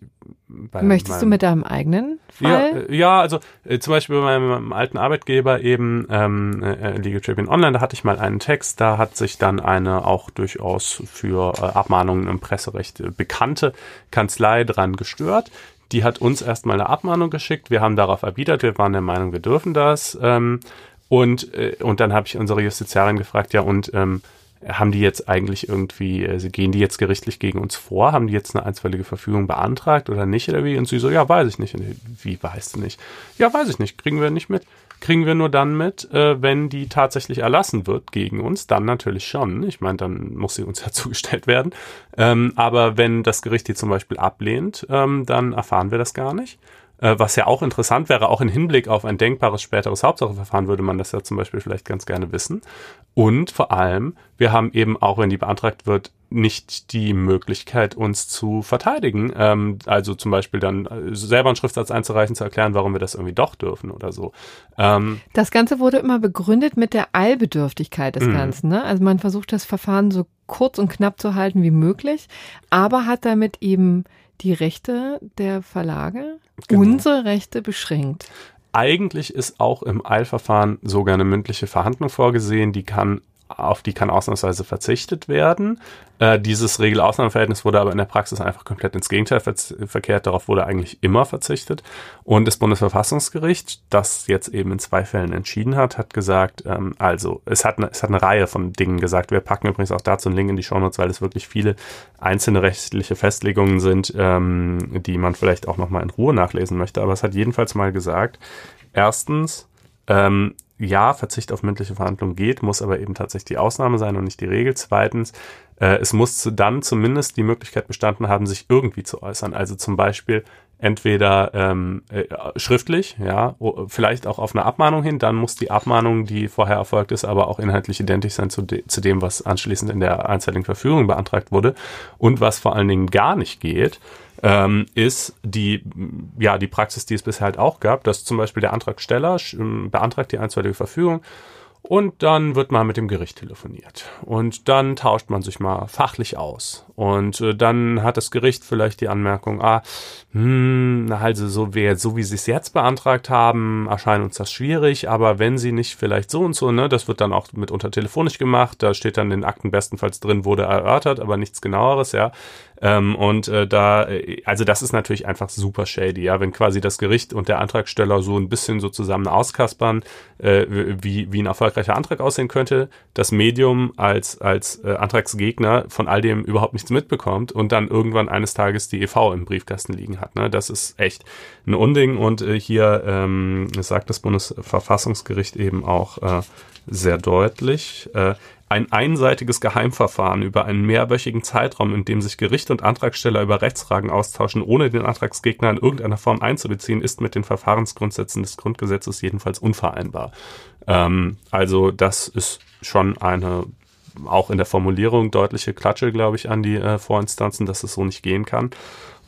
Möchtest meinem, du mit deinem eigenen Fall? Ja, äh, ja also äh, zum Beispiel bei meinem, alten Arbeitgeber eben ähm, äh, Legal Tribune Online, da hatte ich mal einen Text, da hat sich dann eine auch durchaus für äh, Abmahnungen im Presserecht äh, bekannte Kanzlei dran gestört. Die hat uns erstmal eine Abmahnung geschickt, wir haben darauf erwidert, wir waren der Meinung, wir dürfen das. Ähm, und, äh, und dann habe ich unsere Justiziarin gefragt, ja und ähm, haben die jetzt eigentlich irgendwie, also gehen die jetzt gerichtlich gegen uns vor? Haben die jetzt eine einstweilige Verfügung beantragt oder nicht oder wie? Und sie so, ja, weiß ich nicht. Wie weißt du nicht? Ja, weiß ich nicht, kriegen wir nicht mit. kriegen wir nur dann mit, äh, wenn die tatsächlich erlassen wird gegen uns. Dann natürlich schon. Ich meine, dann muss sie uns ja zugestellt werden. Ähm, aber wenn das Gericht die zum Beispiel ablehnt, ähm, dann erfahren wir das gar nicht. Äh, was ja auch interessant wäre, auch im Hinblick auf ein denkbares späteres Hauptsacheverfahren würde man das ja zum Beispiel vielleicht ganz gerne wissen. Und vor allem, wir haben eben auch, wenn die beantragt wird, nicht die Möglichkeit, uns zu verteidigen. Ähm, also zum Beispiel dann äh, selber einen Schriftsatz einzureichen, zu erklären, warum wir das irgendwie doch dürfen oder so. Ähm, das Ganze wurde immer begründet mit der Eilbedürftigkeit des mhm. Ganzen. Ne? Also man versucht das Verfahren so kurz und knapp zu halten wie möglich, aber hat damit eben die Rechte der Verlage, genau. unsere Rechte beschränkt. Eigentlich ist auch im Eilverfahren sogar eine mündliche Verhandlung vorgesehen, die kann auf die kann ausnahmsweise verzichtet werden. Äh, dieses Regel-Ausnahmeverhältnis wurde aber in der Praxis einfach komplett ins Gegenteil verkehrt. Darauf wurde eigentlich immer verzichtet. Und das Bundesverfassungsgericht, das jetzt eben in zwei Fällen entschieden hat, hat gesagt, ähm, also es hat, eine, es hat eine Reihe von Dingen gesagt. Wir packen übrigens auch dazu einen Link in die Shownotes, weil es wirklich viele einzelne rechtliche Festlegungen sind, ähm, die man vielleicht auch nochmal in Ruhe nachlesen möchte. Aber es hat jedenfalls mal gesagt, erstens, ähm, ja, Verzicht auf mündliche Verhandlungen geht, muss aber eben tatsächlich die Ausnahme sein und nicht die Regel. Zweitens, äh, es muss dann zumindest die Möglichkeit bestanden haben, sich irgendwie zu äußern. Also zum Beispiel entweder ähm, äh, schriftlich, ja, vielleicht auch auf eine Abmahnung hin, dann muss die Abmahnung, die vorher erfolgt ist, aber auch inhaltlich identisch sein zu, de zu dem, was anschließend in der einzeitigen Verfügung beantragt wurde. Und was vor allen Dingen gar nicht geht, ähm, ist die, ja, die Praxis, die es bisher halt auch gab, dass zum Beispiel der Antragsteller beantragt die einstweilige Verfügung und dann wird mal mit dem Gericht telefoniert. Und dann tauscht man sich mal fachlich aus. Und äh, dann hat das Gericht vielleicht die Anmerkung, ah, hm, also so, wie, so wie sie es jetzt beantragt haben, erscheint uns das schwierig, aber wenn sie nicht vielleicht so und so, ne, das wird dann auch mitunter telefonisch gemacht, da steht dann in den Akten bestenfalls drin, wurde erörtert, aber nichts genaueres, ja. Ähm, und äh, da, äh, also das ist natürlich einfach super shady, ja, wenn quasi das Gericht und der Antragsteller so ein bisschen so zusammen auskaspern, äh, wie, wie ein erfolgreicher Antrag aussehen könnte, das Medium als, als äh, Antragsgegner von all dem überhaupt nichts mitbekommt und dann irgendwann eines Tages die EV im Briefkasten liegen hat. Ne? Das ist echt ein Unding und äh, hier ähm, sagt das Bundesverfassungsgericht eben auch äh, sehr deutlich. Äh, ein einseitiges Geheimverfahren über einen mehrwöchigen Zeitraum, in dem sich Gericht und Antragsteller über Rechtsfragen austauschen, ohne den Antragsgegner in irgendeiner Form einzubeziehen, ist mit den Verfahrensgrundsätzen des Grundgesetzes jedenfalls unvereinbar. Ähm, also das ist schon eine auch in der Formulierung deutliche Klatsche, glaube ich, an die äh, Vorinstanzen, dass es so nicht gehen kann.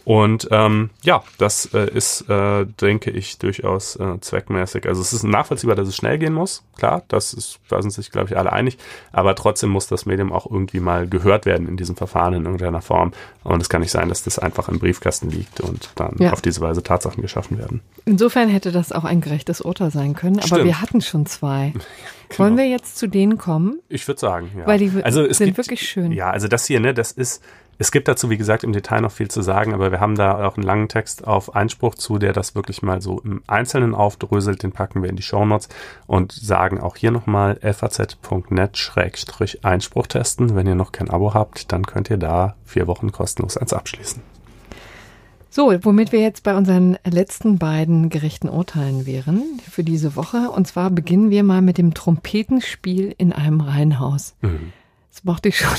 Und ähm, ja, das äh, ist, äh, denke ich, durchaus äh, zweckmäßig. Also es ist nachvollziehbar, dass es schnell gehen muss. Klar, das ist, da sind sich, glaube ich, alle einig. Aber trotzdem muss das Medium auch irgendwie mal gehört werden in diesem Verfahren in irgendeiner Form. Und es kann nicht sein, dass das einfach im Briefkasten liegt und dann ja. auf diese Weise Tatsachen geschaffen werden. Insofern hätte das auch ein gerechtes Urteil sein können. Aber Stimmt. wir hatten schon zwei. Genau. Wollen wir jetzt zu denen kommen? Ich würde sagen, ja. Weil die also sind gibt, wirklich schön. Ja, also das hier, ne, das ist es gibt dazu, wie gesagt, im Detail noch viel zu sagen, aber wir haben da auch einen langen Text auf Einspruch zu, der das wirklich mal so im Einzelnen aufdröselt. Den packen wir in die Shownotes und sagen auch hier nochmal faz.net-einspruch testen. Wenn ihr noch kein Abo habt, dann könnt ihr da vier Wochen kostenlos eins abschließen. So, womit wir jetzt bei unseren letzten beiden gerechten Urteilen wären für diese Woche. Und zwar beginnen wir mal mit dem Trompetenspiel in einem Reihenhaus. Mhm. Das mochte ich schon,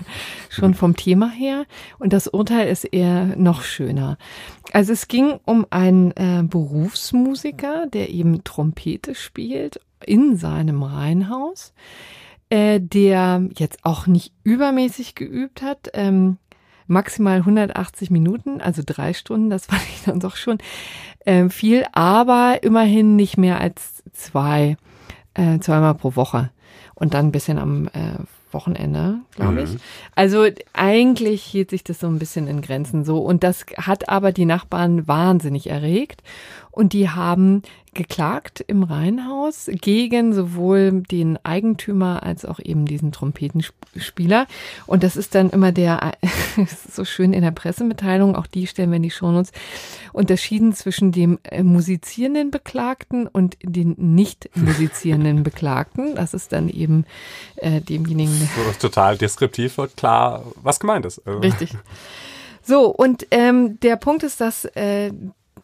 schon vom Thema her. Und das Urteil ist eher noch schöner. Also es ging um einen äh, Berufsmusiker, der eben Trompete spielt in seinem Reihenhaus, äh, der jetzt auch nicht übermäßig geübt hat. Ähm, maximal 180 Minuten, also drei Stunden, das fand ich dann doch schon äh, viel, aber immerhin nicht mehr als zwei, äh, zweimal pro Woche und dann ein bisschen am äh, Wochenende, glaube mhm. ich. Also eigentlich hielt sich das so ein bisschen in Grenzen so. Und das hat aber die Nachbarn wahnsinnig erregt. Und die haben geklagt im Reihenhaus gegen sowohl den Eigentümer als auch eben diesen Trompetenspieler. Und das ist dann immer der, so schön in der Pressemitteilung, auch die stellen wir in die Shownotes, unterschieden zwischen dem äh, musizierenden Beklagten und den nicht musizierenden Beklagten. Das ist dann eben äh, demjenigen. So, total deskriptiv wird klar, was gemeint ist. Richtig. So, und ähm, der Punkt ist, dass äh,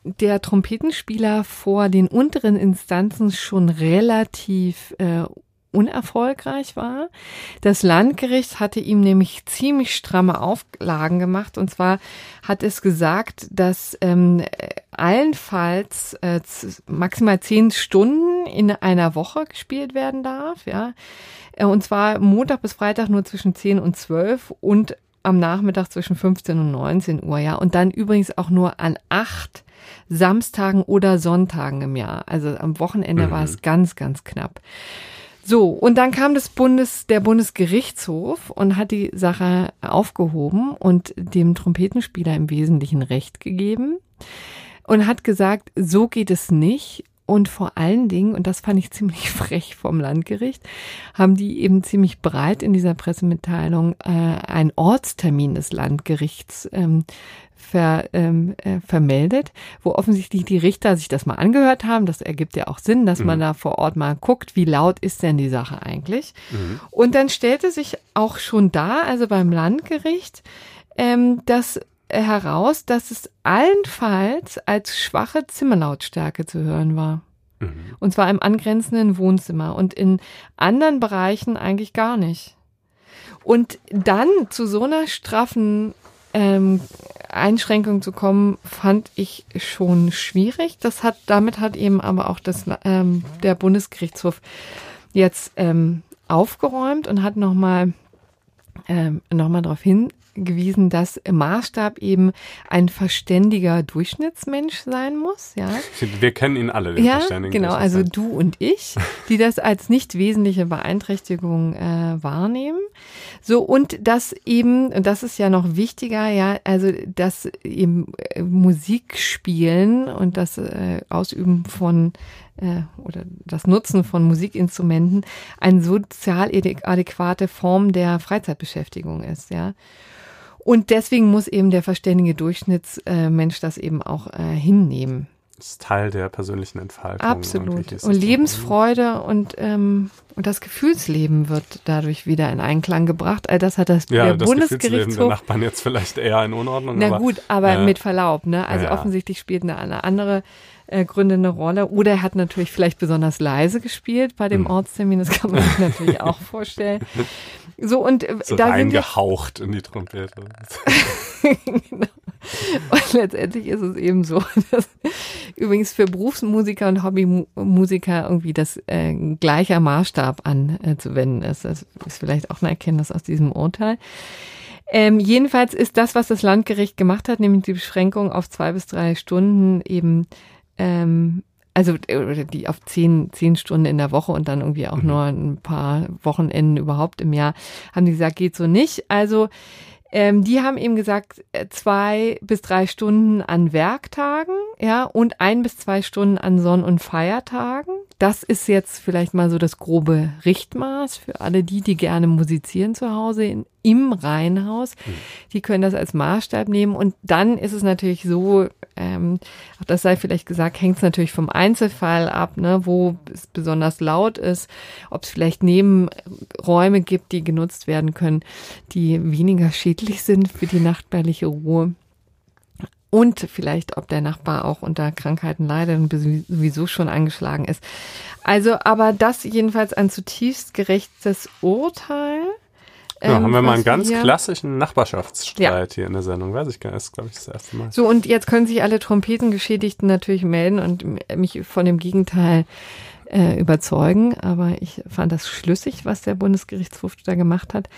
der Trompetenspieler vor den unteren Instanzen schon relativ äh, unerfolgreich war. Das Landgericht hatte ihm nämlich ziemlich stramme Auflagen gemacht. Und zwar hat es gesagt, dass ähm, allenfalls äh, maximal zehn Stunden in einer Woche gespielt werden darf. Ja, äh, und zwar Montag bis Freitag nur zwischen 10 und 12 und am Nachmittag zwischen 15 und 19 Uhr. Ja, und dann übrigens auch nur an acht Samstagen oder Sonntagen im Jahr. Also am Wochenende mhm. war es ganz, ganz knapp. So, und dann kam das Bundes, der Bundesgerichtshof und hat die Sache aufgehoben und dem Trompetenspieler im Wesentlichen Recht gegeben und hat gesagt, so geht es nicht. Und vor allen Dingen, und das fand ich ziemlich frech vom Landgericht, haben die eben ziemlich breit in dieser Pressemitteilung äh, einen Ortstermin des Landgerichts ähm, ver, ähm, äh, vermeldet, wo offensichtlich die Richter sich das mal angehört haben. Das ergibt ja auch Sinn, dass mhm. man da vor Ort mal guckt, wie laut ist denn die Sache eigentlich. Mhm. Und dann stellte sich auch schon da, also beim Landgericht, ähm, das heraus, dass es allenfalls als schwache Zimmerlautstärke zu hören war. Mhm. Und zwar im angrenzenden Wohnzimmer und in anderen Bereichen eigentlich gar nicht. Und dann zu so einer straffen ähm, Einschränkung zu kommen, fand ich schon schwierig. Das hat, damit hat eben aber auch das, ähm, der Bundesgerichtshof jetzt ähm, aufgeräumt und hat nochmal ähm, noch darauf hin, gewiesen, dass Maßstab eben ein verständiger Durchschnittsmensch sein muss. Ja, wir kennen ihn alle. Den ja, genau. Also du und ich, die das als nicht wesentliche Beeinträchtigung äh, wahrnehmen. So und das eben, und das ist ja noch wichtiger, ja, also das eben äh, Musik spielen und das äh, Ausüben von äh, oder das Nutzen von Musikinstrumenten eine sozial adäquate Form der Freizeitbeschäftigung ist, ja. Und deswegen muss eben der verständige Durchschnittsmensch das eben auch äh, hinnehmen. Das ist Teil der persönlichen Entfaltung. Absolut. Und Lebensfreude und, ähm, und das Gefühlsleben wird dadurch wieder in Einklang gebracht. All das hat das ja, der das Bundesgerichtshof. der Nachbarn jetzt vielleicht eher in Unordnung. Na aber, gut, aber äh, mit Verlaub, ne? Also ja. offensichtlich spielt eine, eine andere äh, Gründe eine Rolle. Oder er hat natürlich vielleicht besonders leise gespielt bei dem hm. Ortstermin. Das kann man sich natürlich auch vorstellen. So und äh, so da reingehaucht in die Trompete. genau. Und letztendlich ist es eben so, dass übrigens für Berufsmusiker und Hobbymusiker irgendwie das äh, gleicher Maßstab anzuwenden äh, ist. Das ist vielleicht auch eine Erkenntnis aus diesem Urteil. Ähm, jedenfalls ist das, was das Landgericht gemacht hat, nämlich die Beschränkung auf zwei bis drei Stunden eben ähm, also die auf zehn, zehn Stunden in der Woche und dann irgendwie auch mhm. nur ein paar Wochenenden überhaupt im Jahr, haben die gesagt, geht so nicht. Also ähm, die haben eben gesagt, äh, zwei bis drei Stunden an Werktagen, ja, und ein bis zwei Stunden an Sonn- und Feiertagen. Das ist jetzt vielleicht mal so das grobe Richtmaß für alle die, die gerne musizieren zu Hause in, im Reihenhaus. Mhm. Die können das als Maßstab nehmen. Und dann ist es natürlich so, ähm, auch das sei vielleicht gesagt, hängt es natürlich vom Einzelfall ab, ne, wo es besonders laut ist, ob es vielleicht Nebenräume gibt, die genutzt werden können, die weniger schädlich sind für die nachtbärliche Ruhe und vielleicht, ob der Nachbar auch unter Krankheiten leidet und sowieso schon angeschlagen ist. Also, aber das jedenfalls ein zutiefst gerechtes Urteil. Ja, ähm, haben wir mal einen ganz klassischen Nachbarschaftsstreit ja. hier in der Sendung. Weiß ich gar nicht, ist glaube ich das erste Mal. So, und jetzt können sich alle Trompetengeschädigten natürlich melden und mich von dem Gegenteil äh, überzeugen. Aber ich fand das schlüssig, was der Bundesgerichtshof da gemacht hat.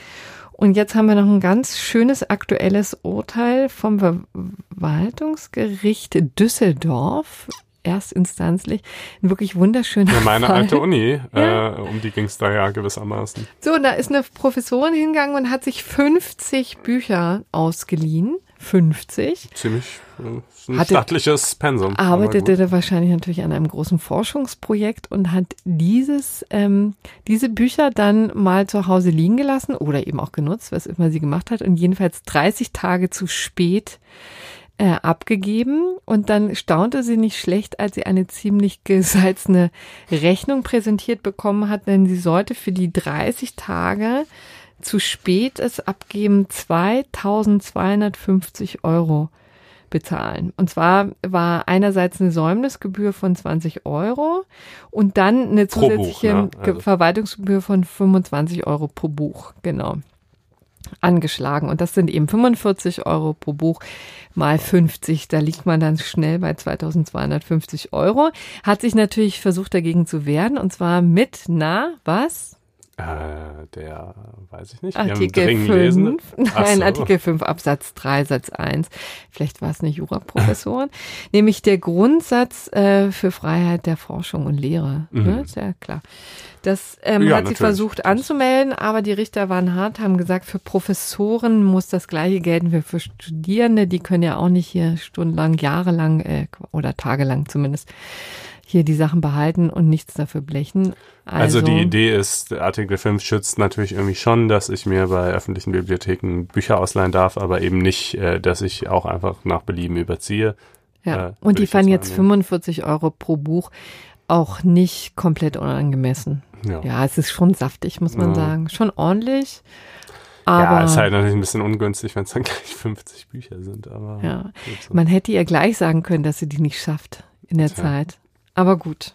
Und jetzt haben wir noch ein ganz schönes aktuelles Urteil vom Verwaltungsgericht Düsseldorf erstinstanzlich. Ein wirklich wunderschöner ja, meine Fall. alte Uni, ja. äh, um die ging es da ja gewissermaßen. So, da ist eine Professorin hingegangen und hat sich 50 Bücher ausgeliehen 50. Ziemlich äh, ein hatte, stattliches Pensum. Arbeitete wahrscheinlich natürlich an einem großen Forschungsprojekt und hat dieses, ähm, diese Bücher dann mal zu Hause liegen gelassen oder eben auch genutzt, was immer sie gemacht hat und jedenfalls 30 Tage zu spät äh, abgegeben und dann staunte sie nicht schlecht, als sie eine ziemlich gesalzene Rechnung präsentiert bekommen hat, denn sie sollte für die 30 Tage zu spät es abgeben 2250 Euro bezahlen. Und zwar war einerseits eine Säumnisgebühr von 20 Euro und dann eine Pro Buch, zusätzliche ne? Also- Verwaltungsgebühr von 25 Euro pro Buch. Genau angeschlagen. Und das sind eben 45 Euro pro Buch mal 50. Da liegt man dann schnell bei 2250 Euro. Hat sich natürlich versucht dagegen zu wehren und zwar mit, na, was? Äh, der, weiß ich nicht. wir Artikel dringend 5. gelesen. Ach Nein, so. Artikel 5 Absatz 3 Satz 1. Vielleicht war es eine Juraprofessorin. Nämlich der Grundsatz äh, für Freiheit der Forschung und Lehre. Ne? Ist ja klar. Das ähm, Mhm. Ja, hat sie versucht anzumelden, aber die Richter waren hart, haben gesagt, für Professoren muss das gleiche gelten wie für Studierende. Die können ja auch nicht hier stundenlang, jahrelang äh, oder tagelang zumindest hier die Sachen behalten und nichts dafür blechen. Also, Also, die Idee ist, der Artikel 5 schützt natürlich irgendwie schon, dass ich mir bei öffentlichen Bibliotheken Bücher ausleihen darf, aber eben nicht, äh, dass ich auch einfach nach Belieben überziehe. Ja, äh, und die fanden jetzt jetzt mal annehmen. 45 Euro pro Buch auch nicht komplett unangemessen. Ja. Ja, es ist schon saftig, muss man Ja. sagen. Schon ordentlich. ja, Aber ist halt natürlich ein bisschen ungünstig, wenn es dann gleich 50 Bücher sind, aber Ja. man hätte ihr gleich sagen können, dass sie die nicht schafft in der Tja. Zeit. Aber gut.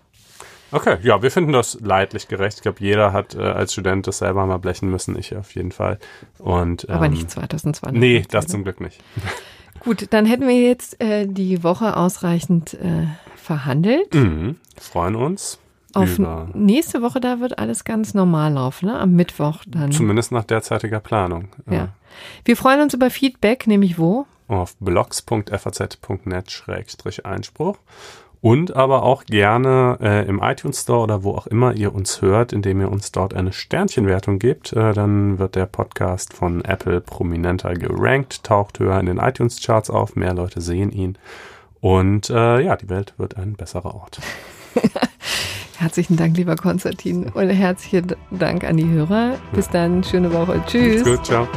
Okay, ja, wir finden das leidlich gerecht. Ich glaube, jeder hat äh, als Student das selber mal blechen müssen, ich auf jeden Fall. Und, ähm, Aber nicht 2020. Nee, das zum Glück nicht. Gut, dann hätten wir jetzt äh, die Woche ausreichend äh, verhandelt. Mhm. Freuen uns Auf über, nächste Woche, da wird alles ganz normal laufen, ne? Am Mittwoch dann. zumindest nach derzeitiger Planung. Ja. Wir freuen uns über Feedback, nämlich wo? auf blogs.faz.net-einspruch und aber auch gerne äh, im iTunes Store oder wo auch immer ihr uns hört, indem ihr uns dort eine Sternchenwertung gebt. Äh, dann wird der Podcast von Apple prominenter gerankt, taucht höher in den iTunes Charts auf, mehr Leute sehen ihn und äh, ja, die Welt wird ein besserer Ort. Herzlichen Dank, lieber Konstantin. Und herzlichen Dank an die Hörer. Bis dann, schöne Woche. Tschüss. Gut, ciao.